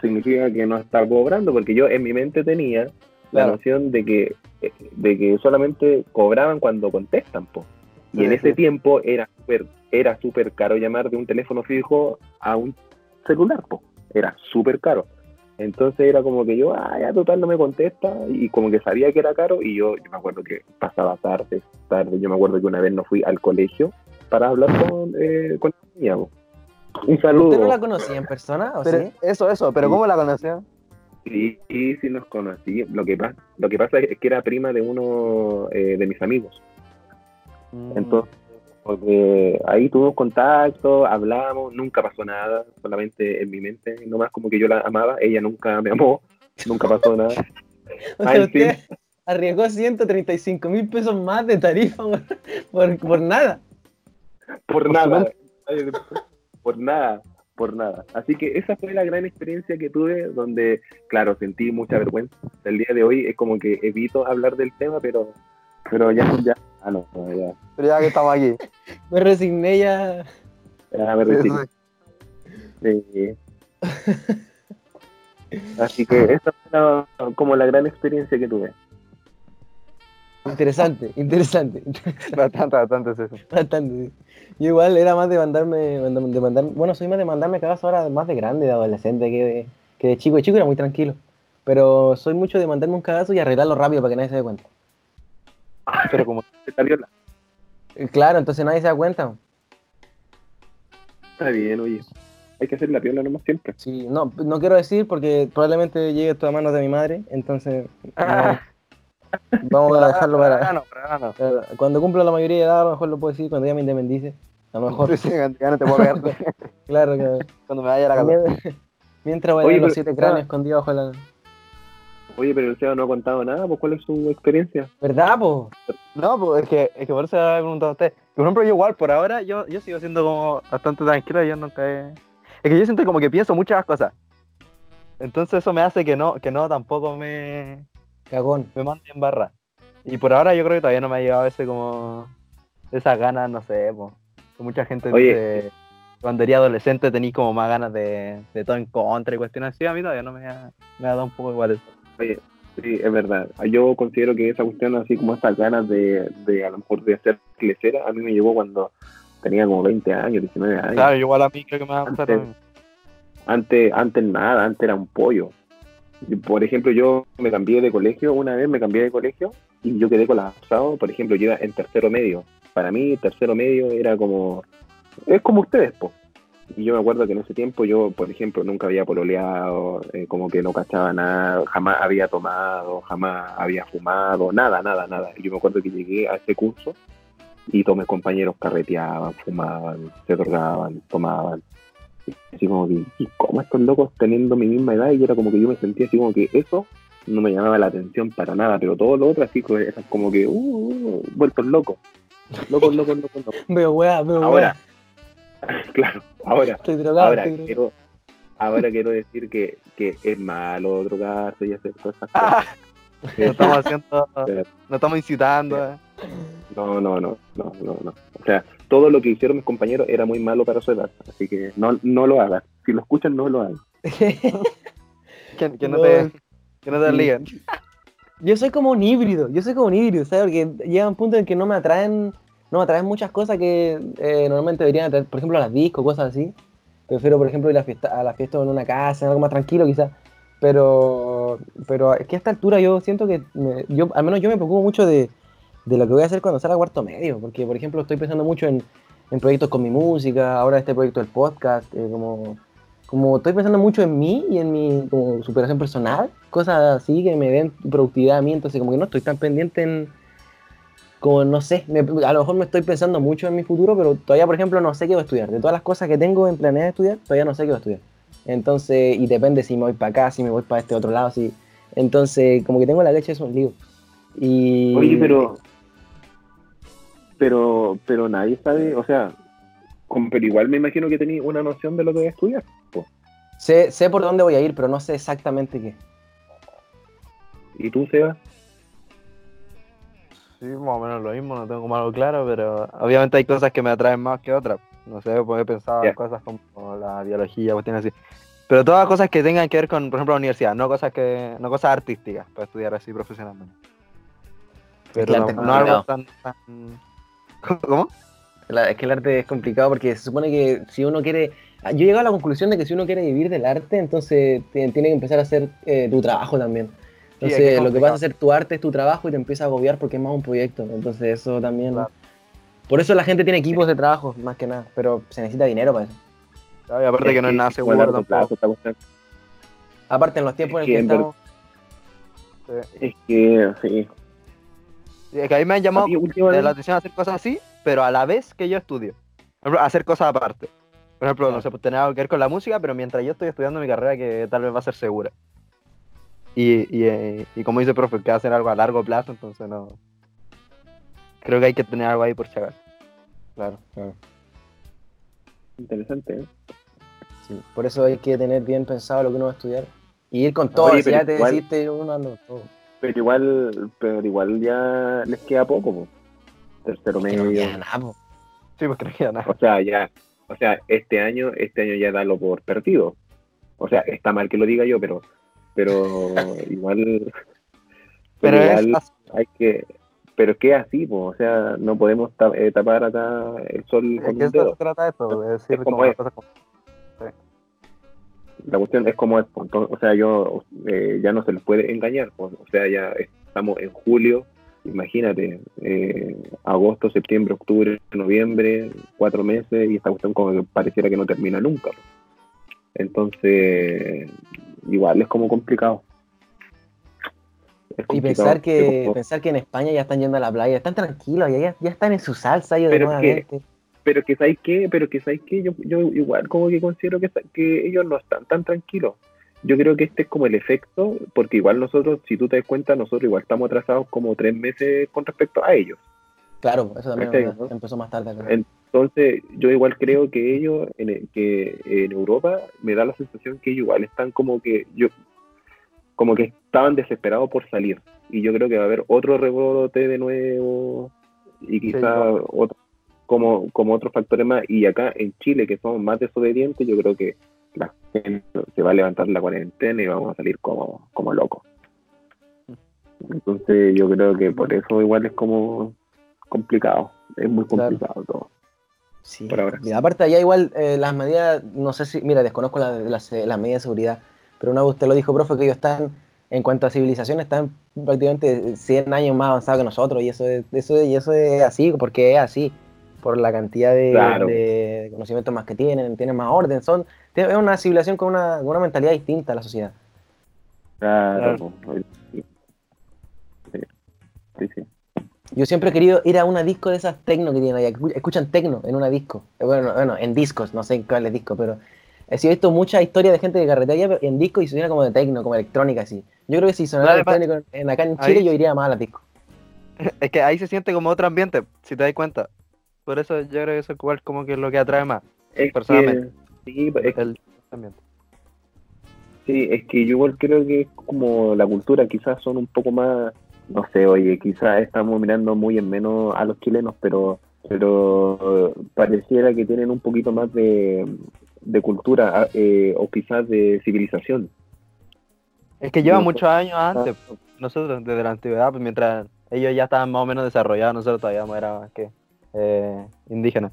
significa que no está cobrando, porque yo en mi mente tenía la noción de que, de que solamente cobraban cuando contestan, pues. Y Sí, en ese sí. tiempo era súper era súper caro llamar de un teléfono fijo a un celular, po. era súper caro. Entonces era como que yo, ah, ya total no me contesta, y como que sabía que era caro, y yo, yo me acuerdo que pasaba tarde, tarde, yo me acuerdo que una vez no fui al colegio para hablar con, eh, con la niña. Un saludo. ¿Usted no la conocía en persona o Pero, sí? Eso, eso. Pero Sí. ¿cómo la conoció? Sí, sí, sí nos conocí. Lo que pasa, lo que pasa es que era prima de uno eh, de mis amigos. Mm. Entonces, porque ahí tuvimos contacto, hablamos, nunca pasó nada, solamente en mi mente, nomás como que yo la amaba, ella nunca me amó, nunca pasó nada. O sea, Ay, usted arriesgó 135 mil pesos más de tarifa por, por, por nada. Por Por nada, por nada, por nada. Así que esa fue la gran experiencia que tuve, donde, claro, sentí mucha vergüenza. El día de hoy es como que evito hablar del tema, pero, pero ya, ya, ah, no, no, ya, Pero ya que estamos aquí. Me resigné ya. ya me Sí, resigné. sí. Sí. Así que esa fue la- como la gran experiencia que tuve. Interesante, interesante. Bastante, bastante es eso. Bastante, sí. Yo igual era más de mandarme, de mandar, bueno, soy más de mandarme cagazo ahora más de grande, de adolescente, que de, que de chico. De chico era muy tranquilo. Pero soy mucho de mandarme un cagazo y arreglarlo rápido para que nadie se dé cuenta. Pero como Está bien, Eh, Claro, entonces nadie se da cuenta. está bien, oye. Hay que hacer la piola nomás siempre. Sí, no, no quiero decir porque probablemente llegue esto a manos de mi madre, entonces Ah. no, vamos a dejarlo para, Cuando cumpla la mayoría de edad, a lo mejor lo puedo decir, cuando ya me independice. A lo mejor, Sí, sí, ya no te puedo pegar claro que... cuando me vaya a la casa. Mientras voy a los siete cráneos escondidos bajo la... Oye, pero el Seba no ha contado nada, pues ¿cuál es su experiencia? ¿Verdad, po? No, pues es que, es que por eso le había preguntado a usted. Por ejemplo, yo igual, por ahora, yo, yo sigo siendo como bastante tranquilo, yo nunca he... Es que yo siento como que pienso muchas cosas. Entonces eso me hace que no, que no tampoco me, Cagón. me mande en barra. Y por ahora yo creo que todavía no me ha llegado ese como... Esas ganas, no sé, pues. Mucha gente Oye. dice... Cuando era adolescente tenía como más ganas de, de todo en contra y cuestiones así. A mí todavía no me ha, me ha dado un poco igual eso. Oye, sí, es verdad. Yo considero que esa cuestión, así como esas ganas de, de a lo mejor de hacer clecera, a mí me llegó cuando tenía como 20 años, 19 años. Claro, igual a mí creo que me va a pasar Antes- mismo. Antes, antes nada, antes era un pollo. Por ejemplo, yo me cambié de colegio, una vez me cambié de colegio y yo quedé colapsado. Por ejemplo, yo iba en tercero medio. Para mí, tercero medio era como. Es como ustedes, po. Y yo me acuerdo que en ese tiempo yo, por ejemplo, nunca había pololeado, eh, como que no cachaba nada, jamás había tomado, jamás había fumado, nada, nada, nada. Y yo me acuerdo que llegué a ese curso y todos mis compañeros carreteaban, fumaban, se drogaban, tomaban. Así como que, ¿y cómo estos locos teniendo mi misma edad? Y era como que yo me sentía así como que eso no me llamaba la atención para nada, pero todo lo otro así como que, uh, uh, vueltos locos. Locos, locos, locos, locos. Veo weá, veo Ahora, weá. claro, ahora, Estoy drogado, ahora estoy quiero, ahora quiero decir que, que es malo drogarse y hacer todas esas cosas. No estamos haciendo, Pero- no estamos incitando. eh. No, no, no, no, no, no. O sea, todo lo que hicieron mis compañeros era muy malo para su edad, así que no, no lo hagas. Si lo escuchan, no lo hagan. Que, que no, No. te, que no te Sí. liguen. Yo soy como un híbrido, yo soy como un híbrido, ¿sabes? Porque llega un punto en que no me atraen, no me atraen muchas cosas que eh, normalmente deberían por ejemplo, a las discos, cosas así. Prefiero, por ejemplo, ir a fiesta, a la fiesta en una casa, en algo más tranquilo quizás. Pero, pero es que a esta altura yo siento que, me- yo, al menos yo me preocupo mucho de, de lo que voy a hacer cuando salga cuarto medio, porque, por ejemplo, estoy pensando mucho en, en proyectos con mi música, ahora este proyecto del podcast, eh, como como estoy pensando mucho en mí y en mi como, superación personal, cosas así que me den productividad a mí, entonces como que no estoy tan pendiente en, como no sé, me- a lo mejor me estoy pensando mucho en mi futuro, pero todavía, por ejemplo, no sé qué voy a estudiar. De todas las cosas que tengo en planear estudiar, todavía no sé qué voy a estudiar. Entonces, y depende si me voy para acá, si me voy para este otro lado, si... Entonces, como que tengo la leche de un lío. Y... Oye, pero. Pero, pero nadie sabe, o sea, pero igual me imagino que tenéis una noción de lo que voy a estudiar. Sé, sé por dónde voy a ir, pero no sé exactamente qué. ¿Y tú, Seba? Sí, más o menos lo mismo, no tengo como algo claro, pero obviamente hay cosas que me atraen más que otras. No sé, puedo pensar Ya. en cosas como la biología, cuestiones así. Pero todas cosas que tengan que ver con, por ejemplo, la universidad, no cosas que, no cosas artísticas para estudiar así profesionalmente. Pero que no, arte es no algo tan, tan- ¿Cómo? La- es que el arte es complicado porque se supone que si uno quiere... Yo he llegado a la conclusión de que si uno quiere vivir del arte, entonces tiene que empezar a hacer eh, tu trabajo también. Sí, es Entonces, es lo que complicado. vas a hacer tu arte es tu trabajo y te empieza a agobiar porque es más un proyecto. Entonces, eso también. Claro. Por eso la gente tiene equipos de trabajo, más que nada. Pero se necesita dinero para eso. Y aparte que no es nada a seguro tampoco. Aparte, en los tiempos en Es los que en estamos. Es que, sí. Sí, es que a mí me han llamado A la atención hacer cosas así, pero a la vez que yo estudio. Por ejemplo, hacer cosas aparte. Por ejemplo, no sé, pues, tener algo que ver con la música, pero mientras yo estoy estudiando mi carrera que tal vez va a ser segura. Y, y, eh, y como dice el profe, que va a hacer algo a largo plazo, entonces no. Creo que hay que tener algo ahí por acaso. Claro, claro. Interesante, ¿eh? Sí. Por eso hay que tener bien pensado lo que uno va a estudiar. Y ir con todo. Oye, si pero ya te igual- decidiste, uno anda con todo. Pero igual, pero igual ya les queda poco, po. Tercero no medio. queda nada, po. Sí, pues creo que ya nada. O sea, ya, o sea, este año, este año ya dalo por perdido. O sea, está mal que lo diga yo, pero, pero igual, Pero es igual hay que, pero es que así, po. o sea, no podemos eh, tapar acá el sol con un dedo. se trata esto, de decir Es como como las es. cosas como- La cuestión es como es, o sea, yo eh, ya no se les puede engañar, po. o sea, ya estamos en julio, imagínate, eh, agosto, septiembre, octubre, noviembre, cuatro meses y esta cuestión como que pareciera que no termina nunca. Entonces, igual es como complicado. Es Y pensar que, pensar que en España ya están yendo a la playa, están tranquilos, ya, ya, están en su salsa ellos Pero que- nuevamente. pero que sabéis qué, pero que sabéis qué, yo, yo igual como que considero que, que ellos no están tan tranquilos. Yo creo que este es como el efecto, porque igual nosotros, si tú te das cuenta, nosotros igual estamos atrasados como tres meses con respecto a ellos. Claro, eso también empezó más tarde. Entonces, yo igual creo que ellos, en, el- que en Europa, me da la sensación que ellos igual están como que, yo, como que estaban desesperados por salir. Y yo creo que va a haber otro rebrote de nuevo, y quizá igual. otro, como, como otros factores más. Y acá en Chile, que somos más desobedientes, yo creo que la gente se va a levantar la cuarentena y vamos a salir como, como locos. Entonces, yo creo que por eso igual es como complicado. Es muy Claro. complicado todo. Sí. por ahora. Mira, aparte, allá igual eh, las medidas, no sé si, mira, desconozco la- las, las medidas de seguridad, pero una vez usted lo dijo, profe, que ellos están, en cuanto a civilización, están prácticamente 100 años más avanzados que nosotros, y eso es, eso, es- y eso es así, porque es así, por la cantidad de, Claro. de conocimientos más que tienen, tienen más orden, son, es una civilización con una, con una mentalidad distinta a la sociedad. Claro. Sí. Sí, sí, sí. Yo siempre he querido ir a una disco de esas tecno que tienen allá, escuchan tecno en una disco. Bueno, bueno, en discos, no sé en cuál es disco, pero he visto mucha historia de gente que carretea allá pero en disco y suena como de tecno, como electrónica, así. Yo creo que si sonara electrónico en, acá en ahí- Chile, yo iría más a las discos. Es que ahí se siente como otro ambiente, si te das cuenta. Por eso yo creo que eso igual como que es lo que atrae más. Es Personalmente. que, sí, es, El ambiente. sí, es que yo igual creo que es como la cultura, quizás son un poco más, no sé, oye, quizás estamos mirando muy en menos a los chilenos, pero pero pareciera que tienen un poquito más de, de cultura ah, eh, o quizás de civilización. Es que lleva muchos años antes, pues, nosotros desde la antigüedad, pues mientras ellos ya estaban más o menos desarrollados, nosotros todavía no éramos que eh, indígenas.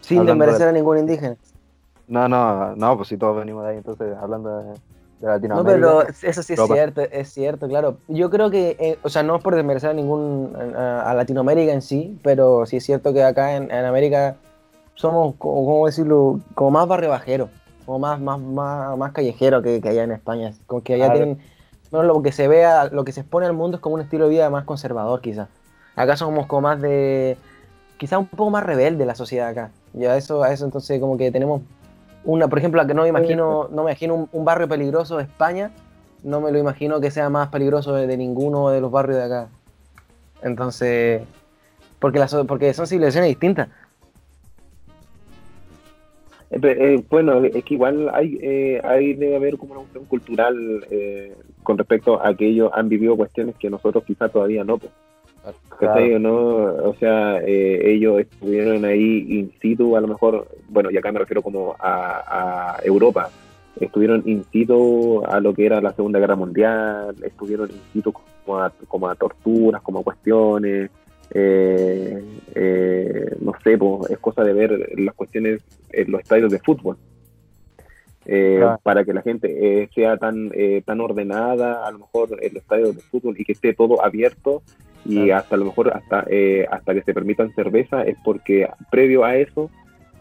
Sin Hablando desmerecer de- a ningún indígena. No, no, no, pues si todos venimos de ahí, entonces hablando de, de No, Latinoamérica. pero eso sí es Europa. cierto, es cierto, claro. Yo creo que, eh, o sea, no es por desmerecer a ningún, a, a Latinoamérica en sí, pero sí es cierto que acá en, en América somos, como, ¿cómo decirlo? Como más barrio bajero, como más, más, más, más callejero que, que allá en España. Como que allá tienen, bueno, lo que se vea, lo que se expone al mundo es como un estilo de vida más conservador, quizás. Acá somos como más de, quizás un poco más rebelde la sociedad acá. Ya eso, a eso entonces como que tenemos una, por ejemplo, que no me imagino, no me imagino un, un barrio peligroso de España, no me lo imagino que sea más peligroso de, de ninguno de los barrios de acá. Entonces, porque, las, porque son civilizaciones distintas. Eh, eh, bueno, es que igual hay, eh, hay debe haber como una cuestión cultural eh, con respecto a que ellos han vivido cuestiones que nosotros quizás todavía no. Pues. ¿Cachai o no? O sea, eh, ellos estuvieron ahí in situ, a lo mejor, bueno, y acá me refiero como a, a Europa, estuvieron in situ a lo que era la Segunda Guerra Mundial, estuvieron in situ como a, como a torturas, como a cuestiones, eh, eh, no sé, pues, es cosa de ver las cuestiones en los estadios de fútbol. Eh, Claro. para que la gente eh, sea tan eh, tan ordenada a lo mejor en los estadios de fútbol y que esté todo abierto y Claro. hasta a lo mejor hasta eh, hasta que se permitan cerveza es porque previo a eso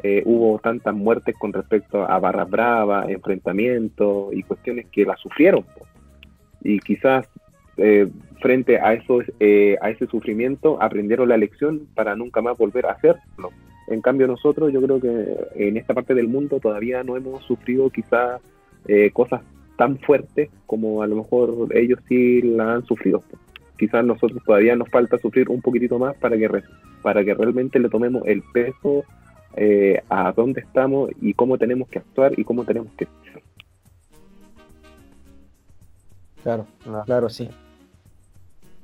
eh, hubo tantas muertes con respecto a barras bravas, enfrentamientos y cuestiones que las sufrieron po. y quizás eh, frente a esos eh, a ese sufrimiento aprendieron la lección para nunca más volver a hacerlo en cambio nosotros yo creo que en esta parte del mundo todavía no hemos sufrido quizás eh, cosas tan fuertes como a lo mejor ellos sí la han sufrido po quizás nosotros todavía nos falta sufrir un poquitito más para que, re- para que realmente le tomemos el peso eh, a dónde estamos y cómo tenemos que actuar y cómo tenemos que ser. Claro, No. claro, sí.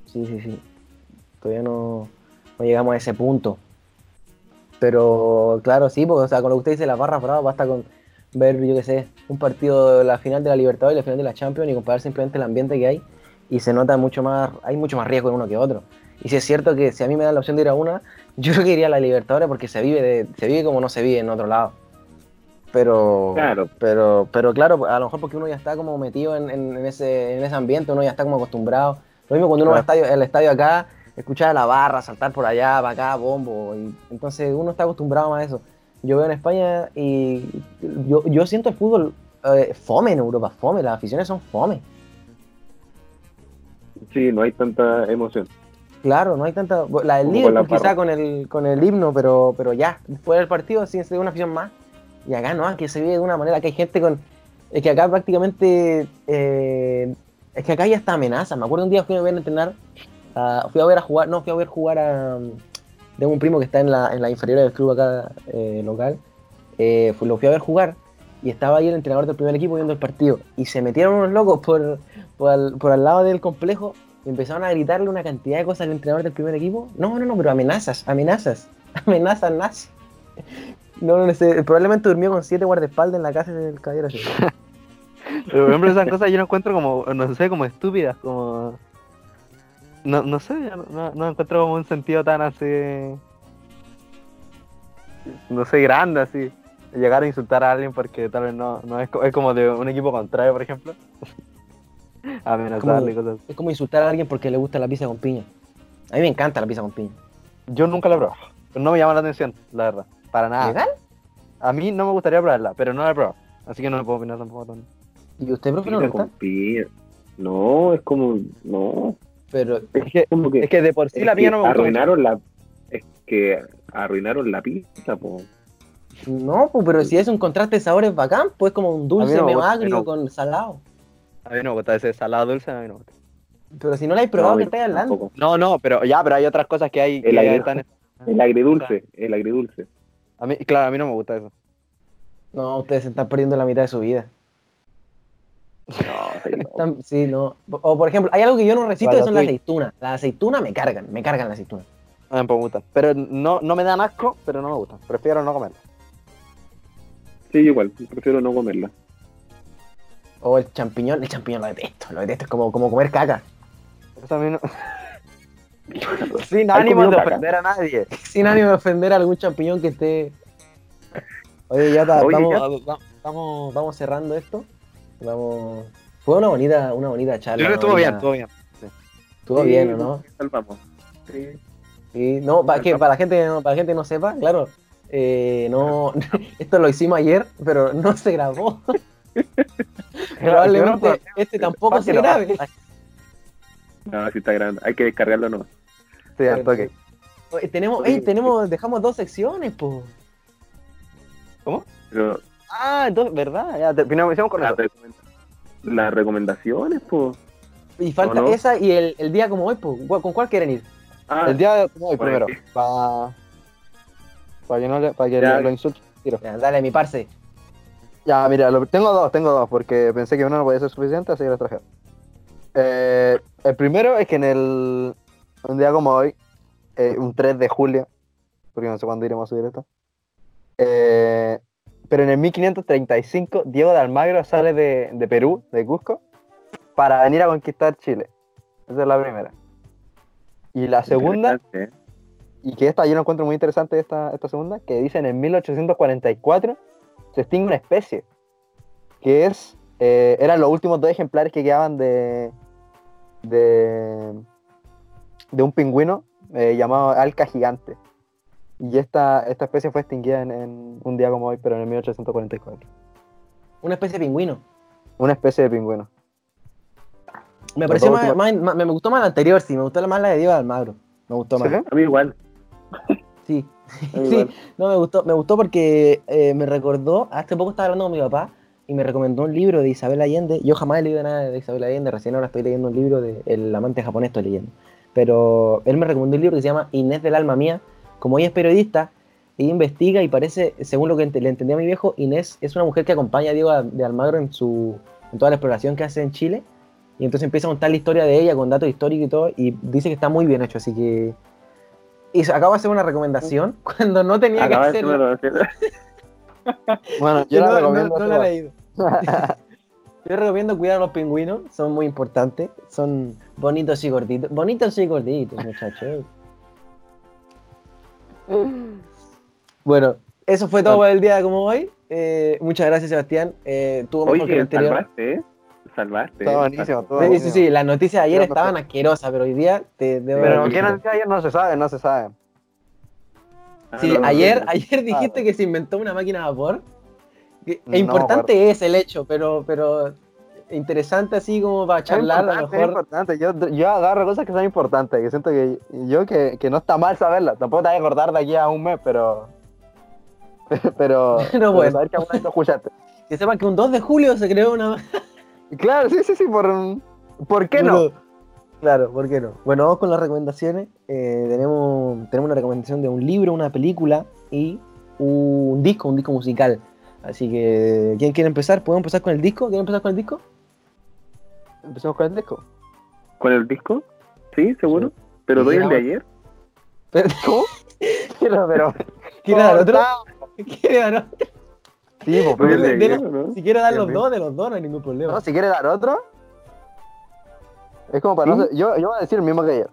Sí, sí, sí. Todavía no, no llegamos a ese punto. Pero claro, sí, porque o sea, con lo que usted dice, las barras bravas, basta con ver, yo qué sé, un partido de la final de la Libertadores y la final de la Champions y comparar simplemente el ambiente que hay y se nota mucho más, hay mucho más riesgo en uno que otro. Y si es cierto que si a mí me dan la opción de ir a una, yo creo que iría a la Libertadores porque se vive, de- se vive como no se vive en otro lado. Pero, Claro. pero, pero claro, a lo mejor porque uno ya está como metido en, en- en ese, en ese ambiente, uno ya está como acostumbrado. Lo mismo cuando uno va al estadio, al estadio acá, escuchar a la barra, saltar por allá, para acá, bombo. Y, entonces uno está acostumbrado a eso. Yo veo en España y yo, yo siento el fútbol eh, fome en Europa, fome, las aficiones son fome. Sí, no hay tanta emoción. Claro, no hay tanta. La del Liverpool la quizá con el, con el himno, pero, pero ya, después del partido sí se ve una afición más. Y acá no, aquí se vive de una manera que hay gente con. Es que acá prácticamente. eh, es que acá hay hasta amenazas. Me acuerdo un día fui a ver a entrenar. fui a ver a jugar. No, fui a ver jugar a. Tengo un primo que está en la, en la inferior del club acá eh, local. Eh, fui- lo fui a ver jugar. Y estaba ahí el entrenador del primer equipo viendo el partido. Y se metieron unos locos por, por, al, lado del complejo y empezaron a gritarle una cantidad de cosas al entrenador del primer equipo. No, no, no, pero amenazas, amenazas, amenazas nazi. No, no, sé, probablemente durmió con siete guardaespaldas en la casa del caballero. Pero, por ejemplo, esas cosas yo no encuentro como, no sé, como estúpidas, como... No, no sé, no, no encuentro como un sentido tan así... No sé, grande así. Llegar a insultar a alguien porque tal vez no, no es, co- es como de un equipo contrario, por ejemplo. Amenazarle y cosas así. Es como insultar a alguien porque le gusta la pizza con piña. A mí me encanta la pizza con piña. Yo nunca la he probado. No me llama la atención, la verdad. Para nada. ¿Legal? A mí no me gustaría probarla, pero no la he probado. Así que no me puedo opinar tampoco. tan- ¿Y usted, profe, no le piña. No, es como, no, Pero, Es que, como que, es que de por sí la piña no me gusta. mucho. arruinaron la, es que arruinaron la pizza, po. No, pues, pero si es un contraste de sabores bacán, pues como un dulce no me medio mí agrio no. con salado. A mí no me gusta ese salado dulce, a mí no me gusta. Pero si no la hay probado, No, ¿qué estáis hablando? tampoco. No, no, pero ya, pero hay otras cosas que hay que El agri- están... El agridulce, el agridulce. A mí, claro, a mí no me gusta eso. No, ustedes se están perdiendo la mitad de su vida. No, sí, sí, no. O por ejemplo, hay algo que yo no recito, que son las aceitunas. Las aceitunas me cargan, me cargan las aceitunas. A mí me gusta. Pero no, no me dan asco, pero no me gusta. Prefiero no comerlo. Sí, igual, prefiero no comerla. O el champiñón, el champiñón lo detesto, lo detesto, es como, como comer caca. Eso a mí no... Sin ánimo de caca? ofender a nadie. Sin ánimo de ofender a algún champiñón que esté. Oye, ya está, Oye, vamos, ya. va- vamos, vamos cerrando esto. Vamos. Fue una bonita, una bonita charla. Yo creo que una estuvo bien, estuvo bien. Estuvo Sí, bien, ¿o ¿no? Salvamos. Sí. Sí, no, para que para la gente, para la gente que no sepa, claro, Eh, no, esto lo hicimos ayer, pero no se grabó. Probablemente este tampoco se grabe. No, sí está grande. Hay que descargarlo no. Sí, al toque. Oye, tenemos, ey, tenemos, dejamos dos secciones, po. Pero Ah, entonces, ¿verdad? Ya terminamos hicimos con las, recomendaciones, pues. Y falta esa y el, el día como hoy, po. ¿Con cuál quieren ir? Ah, El día de hoy Por primero. aquí. Para que no le, para que Ya. lo, lo insulte. Tiro. Ya, dale, mi parce. Ya, mira, lo- tengo dos, tengo dos, porque pensé que uno no podía ser suficiente, así que los traje. Eh, el primero es que en el. Un día como hoy, eh, un 3 de julio, porque no sé cuándo iremos a subir esto. eh, pero en el 1535, Diego de Almagro sale de, de Perú, de Cusco, para venir a conquistar Chile. Esa es la primera. Y la segunda, ¿eh? Y que esta yo lo encuentro muy interesante, esta, esta segunda, que dicen en 1844 se extingue una especie, que es, eh, eran los últimos dos ejemplares que quedaban de, de, de un pingüino eh, llamado alca gigante. Y esta, esta especie fue extinguida en, en un día como hoy, pero en el 1844. Una especie de pingüino. Una especie de pingüino. Me pareció más, últimas- más- más- me gustó más la anterior, sí, me gustó más la de Diego de Almagro. Me gustó más. ¿Sí? A mí igual. Sí. Sí, no, me gustó, me gustó porque eh, me recordó, hace poco estaba hablando con mi papá y me recomendó un libro de Isabel Allende. Yo jamás he leído nada de Isabel Allende, recién ahora estoy leyendo un libro de El amante japonés, estoy leyendo. Pero él me recomendó un libro que se llama Inés del alma mía. Como ella es periodista, ella investiga y parece, según lo que le entendí a mi viejo, Inés es una mujer que acompaña a Diego de Almagro en, su, en toda la exploración que hace en Chile. Y entonces empieza a contar la historia de ella con datos históricos y todo, y dice que está muy bien hecho, así que... Y acabo de hacer una recomendación cuando no tenía que Acabas de hacerlo. Bueno, Yo yo no, la no- recomiendo. no la he leído. Yo recomiendo cuidar a los pingüinos, son muy importantes, son bonitos y gorditos. Bonitos y gorditos, muchachos. Bueno, eso fue todo por el día como hoy. Eh, muchas gracias, Sebastián. Eh, tuvo mejor que el Oye, anterior. salvaste, ¿eh? Salvaste. Está buenísimo, Salvaste. todo Sí, sí, buenísimo. sí, las noticias de ayer no estaban asquerosas, pero hoy día te debo Pero decir- ¿quién nos decía ayer? No se sabe, no se sabe. Ah, Sí, no, no, ayer, no. ayer dijiste bueno. que se inventó una máquina a vapor. No e importante es el hecho, pero, pero interesante así como para charlar a lo es mejor. importante. Yo, yo agarro cosas que son importantes, que siento que yo que, que no está mal saberlas. Tampoco te voy a acordar de aquí a un mes, pero. Pero. pero bueno. saber que alguna vez lo escuchaste. Que sepan que un 2 de julio se creó una Claro, sí, sí, sí, por. ¿Por qué no? Claro, ¿por qué no? Bueno, vamos con las recomendaciones. Eh, tenemos, tenemos una recomendación de un libro, una película y un disco, un disco musical. Así que, ¿quién quiere empezar? ¿Podemos empezar con el disco? ¿Quieren empezar con el disco? Empecemos con el disco. ¿Con el disco? Sí, seguro. Pero doy el de ayer. Pero- ¿Cómo? Pero, pero. ¿Quiere dar otro? ¿Quiere dar otro? Sí, pues, Doy el pero- de de- ayer, ¿o ¿no? Si quiere dar los dos, de los dos, no hay ningún problema. No, si quieres dar otro. Es como para no ¿Sí? ser- yo, yo voy a decir el mismo que ayer.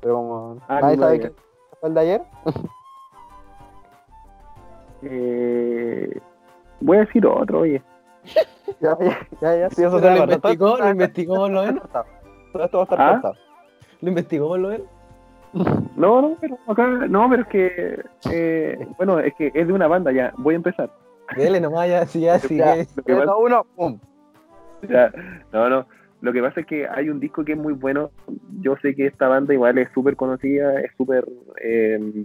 Pero como Ah, nadie sabe qué fue el de ayer. Eh, voy a decir otro, oye. Ya, ya, ya, ya. Sí, eso se lo investigó, lo investigó por lo menos. Todo esto va a estar ¿Ah? cortado. Lo investigó por lo menos. No, no, pero acá, no, pero es que, eh, bueno, es que es de una banda ya. Voy a empezar. Dele nomás, ya, si ya, si Ya. pasa- Uno, uno, pum. Ya, no, no. Lo que pasa es que hay un disco que es muy bueno. Yo sé que esta banda igual es súper conocida, es súper... eh,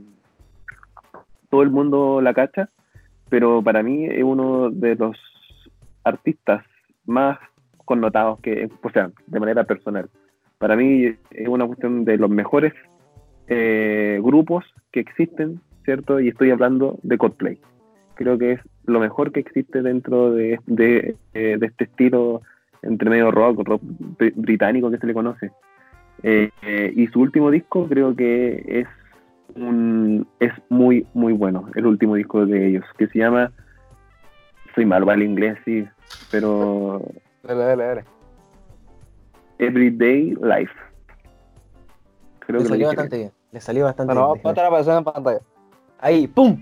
todo el mundo la cacha, pero para mí es uno de los artistas más connotados que, o sea, de manera personal. Para mí es una cuestión de los mejores eh, grupos que existen, ¿cierto? Y estoy hablando de Coldplay. Creo que es lo mejor que existe dentro de, de, eh, de este estilo entre medio rock, rock br- británico que se le conoce. Eh, eh, y su último disco creo que es un, es muy, muy bueno, el último disco de ellos, que se llama, soy malo para el inglés, sí, pero Dale, dale, dale. Everyday Life. Creo le que salió bastante bien. Le salió bastante Bueno, bien. vamos a apareciendo en pantalla. Ahí, ¡pum!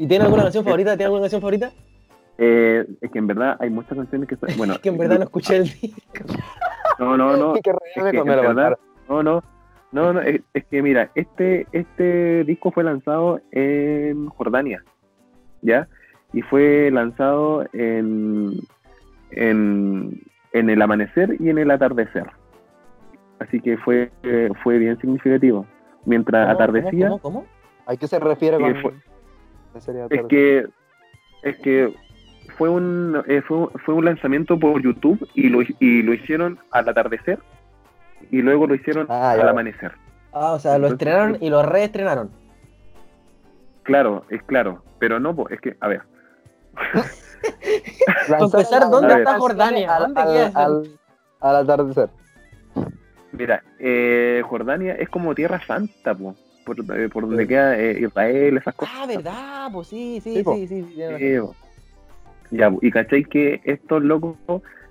¿Y tiene alguna canción favorita? ¿Tiene alguna canción favorita? Eh, es que en verdad hay muchas canciones que son, bueno, Es que en verdad no escuché el disco. no, no, no, que es en verdad, no, no, No, no, es, es que mira, este, este disco fue lanzado en Jordania, ¿ya? Y fue lanzado en, en, en el amanecer y en el atardecer. Así que fue, eh, fue bien significativo. Mientras ¿Cómo, atardecía, ¿Cómo, cómo, cómo? ¿A qué se refiere Sí, con fue- sería es que, es que fue un, eh, fue, fue un lanzamiento por YouTube y lo, y lo hicieron al atardecer y luego lo hicieron Ah, al ya. amanecer. Ah, o sea, lo estrenaron y lo reestrenaron. Claro, es claro, pero no, po, es que, a ver, empezar, ¿dónde A ver. está Jordania? Al- al atardecer. mira, eh, Jordania es como Tierra Santa, po, por, eh, por donde Sí. queda eh, Israel, esas cosas. Ah, verdad, pues sí, sí, Sí, po. sí, po. Ya, y cachai que estos locos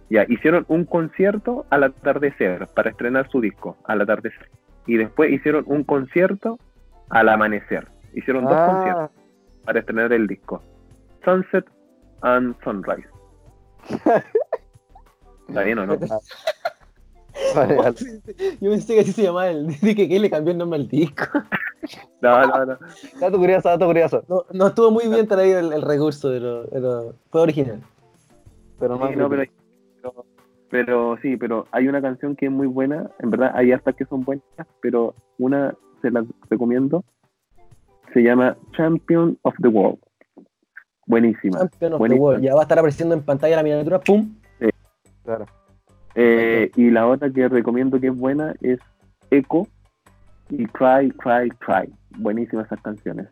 ya hicieron un concierto al atardecer para estrenar su disco al atardecer. Y después hicieron un concierto al amanecer. Hicieron dos conciertos Ah, para estrenar el disco. Sunset and Sunrise. ¿Está bien o no? vale, vale. Yo pensé que así se llamaba el. Dije que le cambió el nombre al disco. No, no, no. Dato curioso, dato curioso. No, no estuvo muy bien traído el, el recurso, pero, pero fue original. Pero Sí, más no, pero, pero, pero sí, pero hay una canción que es muy buena. En verdad, hay hasta que son buenas, pero una se la recomiendo. Se llama Champion of the World. Buenísima. Champion of the. World. Ya va a estar apareciendo en pantalla la miniatura. ¡Pum! claro. Eh, y la otra que recomiendo que es buena es Echo y Cry, Cry, Cry. Buenísimas esas canciones.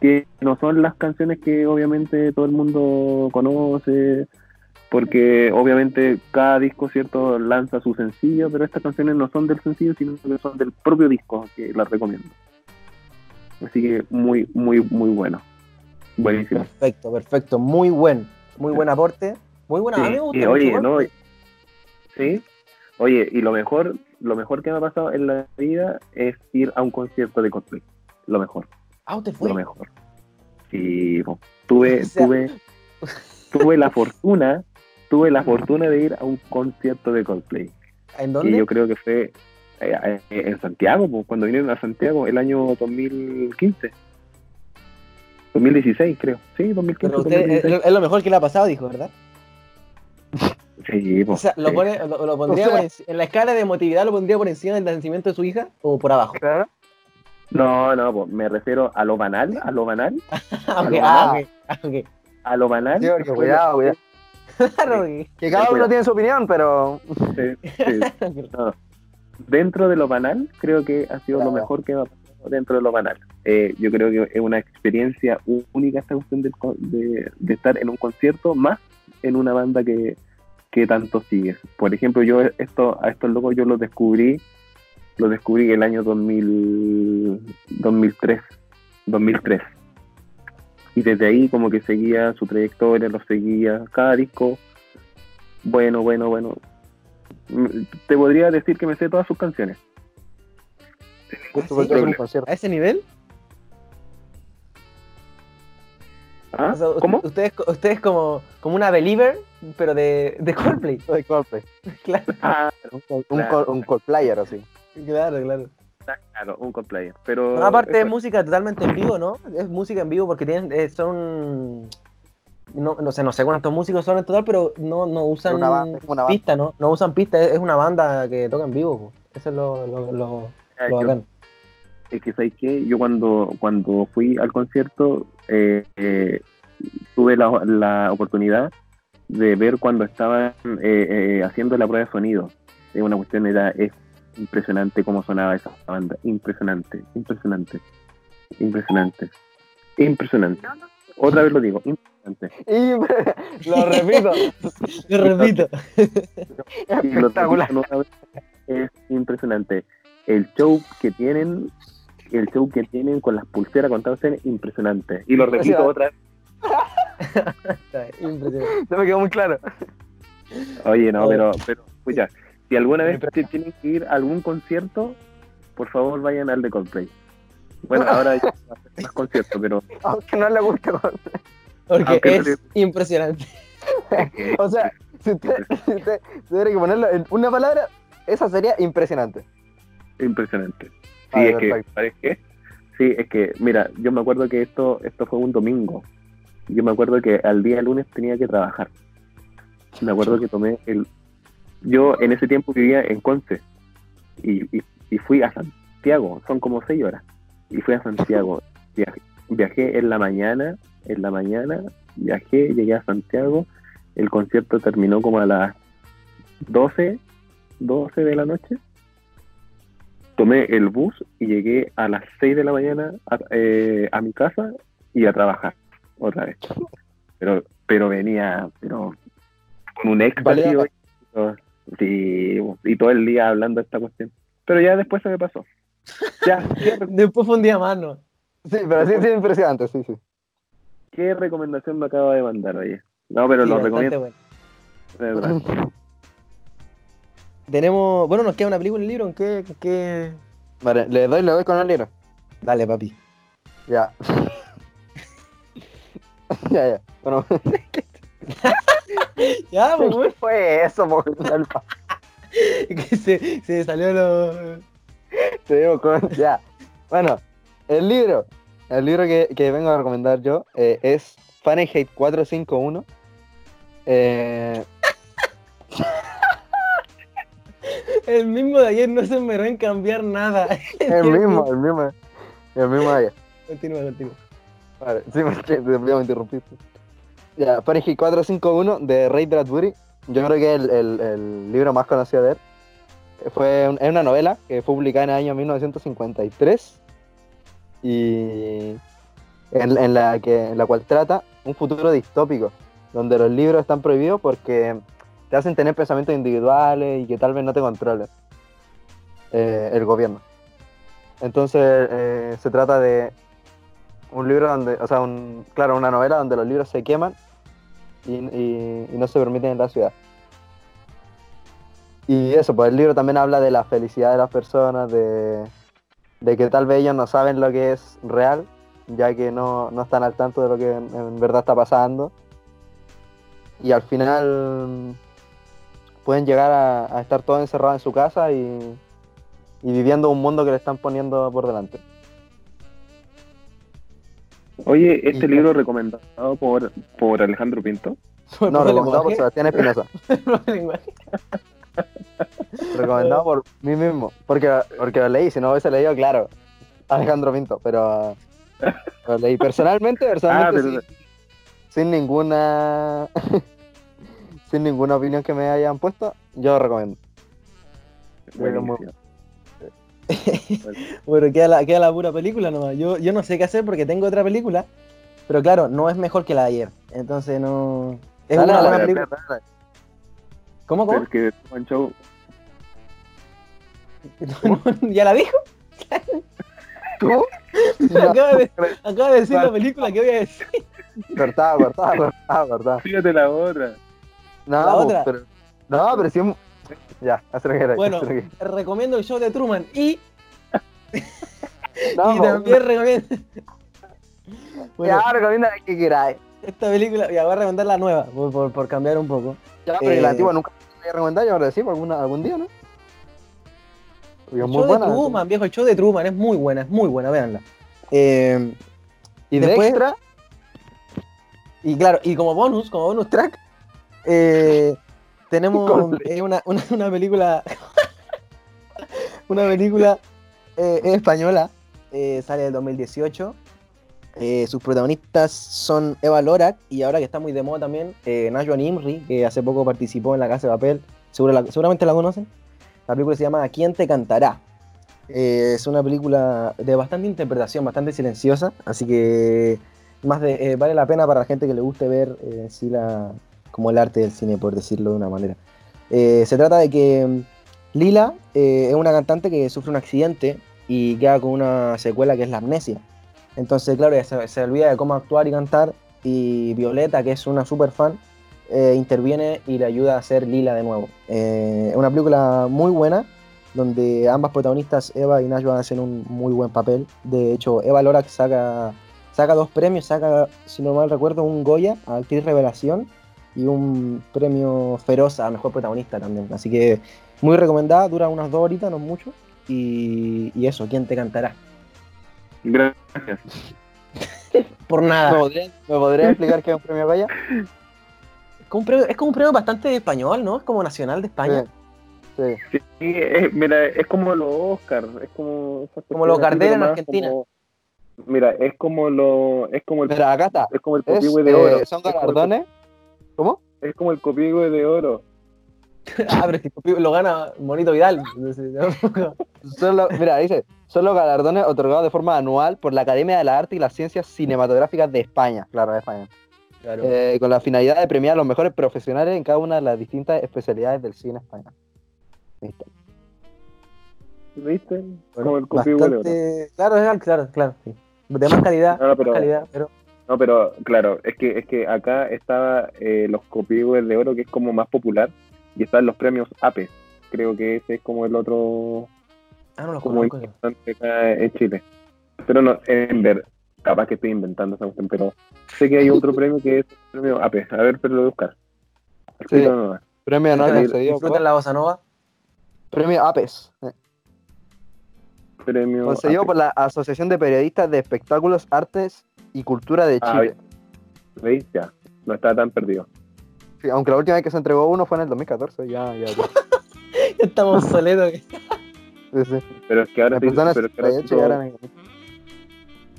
Que no son las canciones que obviamente todo el mundo conoce, porque obviamente cada disco, ¿cierto?, lanza su sencillo, pero estas canciones no son del sencillo, sino que son del propio disco, que las recomiendo. Así que muy, muy, muy bueno. Buenísimo. Perfecto, perfecto. Muy buen. Muy buen aporte. Muy buena. a mí me Sí, gusta y mucho oye, no, sí. Oye, y lo mejor, lo mejor que me ha pasado en la vida es ir a un concierto de Coldplay. Lo mejor, Ah, ¿usted fue? lo mejor. Sí, tuve, O sea- tuve, tuve la fortuna, tuve la fortuna de ir a un concierto de Coldplay. ¿En dónde? yo creo que fue eh, eh, en Santiago, po, cuando vinieron a Santiago el año 2015. 2016, creo. Sí, 2015. Pero usted 2016. es lo mejor que le ha pasado, dijo, ¿verdad? Sí. O sea, ¿lo, Sí. pone, lo, lo pondría O sea- por enci- en la escala de emotividad, ¿lo pondría por encima del nacimiento de su hija o por abajo? Claro. No, no, po, me refiero a lo banal, a lo banal, ok, lo ah, banal. a lo banal. Sí, porque cuidado, cuidado. Claro, ok. Que cada uno tiene su opinión, pero. Sí, sí. No. Dentro de lo banal, creo que ha sido lo mejor que me ha pasado dentro de lo banal. Eh, yo creo que es una experiencia única esta cuestión del co- de, de estar en un concierto, más en una banda que, que tanto sigues. Por ejemplo, yo esto, a estos locos yo los descubrí, los descubrí el año 2000, 2003, 2003. Y desde ahí como que seguía su trayectoria, los seguía, cada disco, bueno, bueno, bueno. Mm, Te podría decir que me sé todas sus canciones. Concierto. ¿A ese nivel? ¿Ah? O sea, u- ¿Cómo? Usted es, co- usted es como, como una believer, pero de, de Coldplay. De Coldplay. Claro, Ah, Un, col- un, Claro. un Coldplayer así. claro, claro. claro, un cosplayer. Pero No, aparte es música totalmente en vivo, ¿no? Es música en vivo porque tienen, eh, son... No, no sé, no sé cuántos músicos son en total, pero no, no usan Una banda, una banda. pista, ¿no? No usan pista, es una banda que toca en vivo. po. Eso es lo, lo, lo, lo yo- bacán. es que sabes que yo cuando cuando fui al concierto eh, eh, tuve la, la oportunidad de ver cuando estaban eh, eh, haciendo la prueba de sonido. Es una cuestión era es impresionante cómo sonaba esa banda. Impresionante impresionante impresionante impresionante. Otra vez lo digo impresionante. Y lo repito. Yo repito. y lo Espectacular. repito vez, es impresionante. El show que tienen el show que tienen con las pulseras con todo es impresionante. Y lo repito otra vez Impresionante. Se me quedó muy claro. Oye, no, pero, pero, escucha, si alguna vez te tienen que ir a algún concierto, por favor vayan al de Coldplay. Bueno, ahora ser más conciertos, pero Aunque no le guste Coldplay. Porque Aunque no es impresionante. O sea, si usted, si usted tuviera que ponerlo en una palabra, esa sería impresionante. Impresionante. Sí, Ah, es que, perfecto. ¿sabes qué? Sí, es que, mira, yo me acuerdo que esto, esto fue un domingo. Yo me acuerdo que al día lunes tenía que trabajar. Me acuerdo que tomé el... Yo en ese tiempo vivía en Conce y, y, y fui a Santiago, son como seis horas. Y fui a Santiago. Viajé, viajé en la mañana, en la mañana, viajé, llegué a Santiago. El concierto terminó como a las 12, 12 de la noche tomé el bus y llegué a las 6 de la mañana a, eh, a mi casa y a trabajar otra vez. Pero, pero venía pero con un éxtasis hoy. Y todo el día hablando de esta cuestión. Pero ya después se me pasó. Ya, ¿qué, re- Después fue un día más, ¿no? Sí, pero sí, sí, impresionante, sí, sí. qué recomendación me acaba de mandar, oye? No, pero Sí, lo recomiendo, bueno. de verdad. Tenemos, bueno, nos queda una película, un libro, ¿en qué, en qué? Vale, le doy, le doy con el libro. Dale, papi. Ya. Ya, ya. Bueno, Ya, pues, ¿qué bueno, fue eso, po? Alfa? que se, se salió lo... Te digo con- Ya. Bueno, el libro. El libro que, que vengo a recomendar yo eh, es Fahrenheit 451. Eh, El mismo de ayer no se me en cambiar nada. el mismo, el mismo. El mismo de ayer. Continúa, continúa. Vale, sí, porque me interrumpiste. Ya, Fahrenheit 451 de Ray Bradbury. Yo creo que es el, el- libro más conocido de él. Fue es una novela que fue publicada en el año 1953 y en, en la que, en la cual trata un futuro distópico, donde los libros están prohibidos porque te hacen tener pensamientos individuales y que tal vez no te controle eh, el gobierno. Entonces eh, se trata de un libro donde, o sea, un, claro, una novela donde los libros se queman y, y- no se permiten en la ciudad. Y eso, pues el libro también habla de la felicidad de las personas, de, de que tal vez ellos no saben lo que es real, ya que no, no están al tanto de lo que en, verdad está pasando. Y al final pueden llegar a, estar todos encerrados en su casa y viviendo un mundo que le están poniendo por delante. Oye, este libro recomendado por, por Alejandro Pinto. No, recomendado por Sebastián Espinosa. recomendado por mí mismo. Porque, porque lo leí, si no hubiese leído, claro. Alejandro Pinto, pero lo leí personalmente, personalmente Ah, pero- sí, sin ninguna sin ninguna opinión que me hayan puesto, yo lo recomiendo. Buenísimo. Bueno, queda la, queda la pura película nomás. Yo, yo no sé qué hacer porque tengo otra película, pero claro, no es mejor que la de ayer. Entonces no. Es Dale, una buena película. dale. ¿Cómo, cómo? Porque Truman Show No, no, ¿Ya la dijo? ¿Tú? Acaba de, acaba de decir la película que voy a decir. Cortado, cortado, cortado, cortado. Fíjate la otra. No, La otra. pero, no, pero si un... Ya, haz lo que Bueno, que- recomiendo el show de Truman y, No, y también recomiendo. Bueno, Ya, recomienda la que queráis. esta película, ya voy a recomendar la nueva, por, por- por cambiar un poco. Ya, pero la Eh, antigua nunca te voy a recomendar, yo ahora alguna, algún día, ¿no? El muy show buena. de Truman, viejo, el show de Truman es muy buena, es muy buena, véanla. Eh, Y de Después- extra, Y claro, y como bonus, como bonus track, eh, tenemos eh, una, una, una película. una película eh, española. eh, sale del 2018. eh, sus protagonistas son Eva Lorak y ahora que está muy de moda también, eh, Najwa Nimri, que hace poco participó en La Casa de Papel. Seguro la- seguramente la conocen. La película se llama ¿Quién te cantará? Es una película de bastante interpretación, bastante silenciosa, así que más de, eh, vale la pena para la gente que le guste ver eh, sí la, como el arte del cine, por decirlo de una manera. Eh, se trata de que mm, Lila eh, es una cantante que sufre un accidente y queda con una secuela que es la amnesia. Entonces, claro, se, se olvida de cómo actuar y cantar y Violeta, que es una super fan, eh, interviene y le ayuda a ser Lila de nuevo. Es una película muy buena donde ambas protagonistas, Eva y Najwa, hacen un muy buen papel. De hecho, Eva Lorak saca, saca dos premios, saca, si no mal recuerdo, un Goya a Actriz Revelación y un premio Feroz a Mejor Protagonista también. Así que muy recomendada, dura unas dos horitas, no mucho. Y, y eso, ¿quién te cantará? Gracias. Por ¿Me nada. podrías me podría explicar qué es un premio Goya? Es como un premio, es como un premio bastante español, ¿no? Es como nacional de España. Sí. Sí, es, mira, es como los Oscar, es como Como los Gardel en Argentina. como- mira, es como lo, es como el, Mira, acá está. es como el Es, de eh, oro. son como el- galardones. ¿Cómo? Es como el copihue de oro. ah, pero es que lo gana Monito Vidal. Son los- mira, dice, son los galardones otorgados de forma anual por la Academia de las Artes y las Ciencias Cinematográficas de España. Claro, de España. Claro. Eh, con la finalidad de premiar a los mejores profesionales en cada una de las distintas especialidades del cine español. ¿Viste? Bueno, como el de oro. Claro, claro, claro. sí. De más calidad, No, no, pero- más calidad, pero No, pero claro, es que es que acá estaba eh, los copihues de oro, que es como más popular, y están los premios APE. Creo que ese es como el otro, Ah, no los como conozco. importante acá en Chile. Pero no, en ver, capaz que estoy inventando esa cuestión, pero sé que hay otro premio que es el premio APE. A ver, pero lo voy a buscar. Nomás. Premio anual Disfrutan la bossa nova. Premio APES. eh, Premio concedido APE. por la Asociación de Periodistas de Espectáculos, Artes y Cultura de Ah, Chile. ¿Veis? Ya, no estaba tan perdido. Sí, aunque la última vez que se entregó uno fue en el 2014, ya, ya. ya. Estamos soletos. Sí, sí. Pero es que ahora, pero es que ahora se 78 y ahora hizo- en-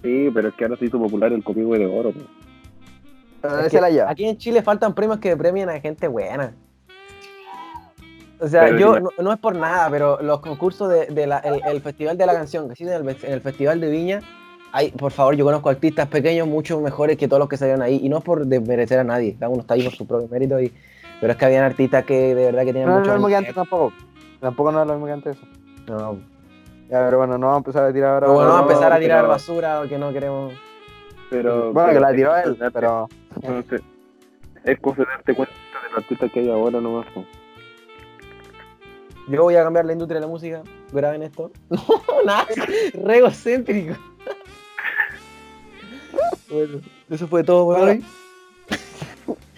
sí, pero es que ahora se hizo popular el copihue de oro. pues. Pero Es ese que la lleva. Aquí en Chile faltan premios que premien a gente buena. O sea, Pero yo no, no es por nada, pero los concursos de, de la- el, el Festival de la Canción, que existe en el, en el Festival de Viña, hay, por favor, yo conozco artistas pequeños mucho mejores que todos los que salieron ahí, y no es por desmerecer a nadie, cada uno está ahí por su propio mérito, y, pero es que habían artistas que de verdad que tenían No es mucho... lo mismo que antes tampoco. Tampoco no es lo mismo que antes eso. No, Ya, pero bueno, no vamos a empezar a tirar ahora. bueno, vamos a no, empezar a tirar pero- basura que no queremos... Pero, Bueno, que la es tiró él, pero. entonces, es cosa de darte cuenta de los artistas que hay ahora nomás. pues. Yo voy a cambiar la industria de la música, graben esto. No, nada, re egocéntrico. Bueno, eso fue todo por hoy.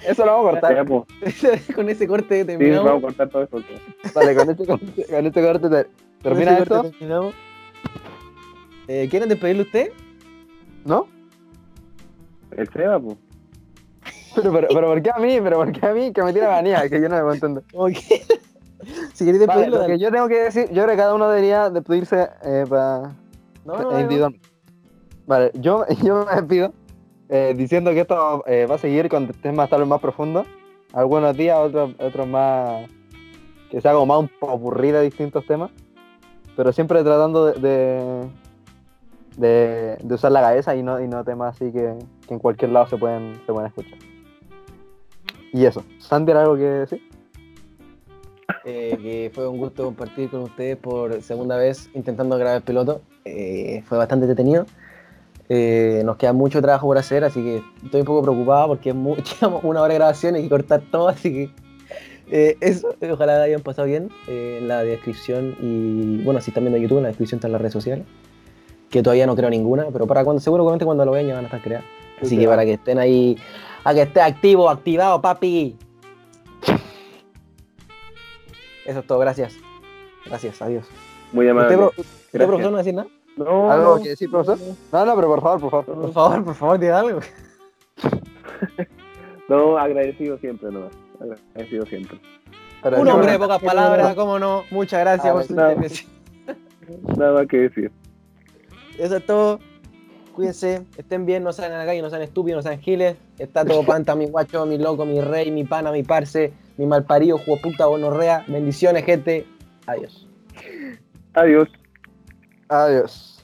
Eso lo vamos a cortar. Ya, pues, Con ese corte sí, terminamos. vamos a cortar todo eso. con este corte, con este corte te- Con termina esto, corte terminamos. Eh, ¿Quieren despedirle usted? ¿no? El Seba, pues. Pero, pero, pero ¿por qué a mí? ¿Pero por qué a mí? Que me tira manía, que yo no me entender. Ok. Si queréis Vale, despedirlo, lo que dale. yo tengo que decir, yo creo que cada uno debería despedirse eh, para No, no, no, individualmente. Vale, yo, yo me despido eh, diciendo que esto eh, va a seguir con temas tal vez más profundos. Algunos días, otros, otros más. que sea como más un popurrí de distintos temas. Pero siempre tratando de, de, de- de usar la cabeza y no, y no temas así que, que en cualquier lado se pueden, se pueden escuchar. Y eso. ¿Santi era algo que decir? Eh, que fue un gusto compartir con ustedes por segunda vez intentando grabar el piloto. Eh, fue bastante detenido. Eh, nos queda mucho trabajo por hacer, así que estoy un poco preocupado porque es mu- llevamos una hora de grabación y hay que cortar todo, así que eso, ojalá hayan pasado bien en la descripción y bueno, si están viendo YouTube, en la descripción están las redes sociales, que todavía no creo ninguna, pero para cuando seguramente cuando lo vean ya van a estar creadas. Así Sí, que para que estén ahí, a que esté activo, activado, papi. Eso es todo, gracias. Gracias, adiós. Muy amable. ¿Usted, pro- usted, Gracias. profesor, no decir nada? No, ¿Algo no, que decir, profesor? No, no, pero por favor, por favor. Por favor, por favor, diga algo. no, agradecido siempre, no. Agradecido siempre. Pero Un hombre de pocas palabras, cómo no. Muchas gracias Ah, por su intervención. Nada más que decir. Eso es todo. Cuídense, estén bien, no salgan a la calle, no sean estúpidos, no sean giles. Está todo panta, mi guacho, mi loco, mi rey, mi pana, mi parce, mi malparido, juego puta, bonorrea. Bendiciones, gente. Adiós. Adiós. Adiós.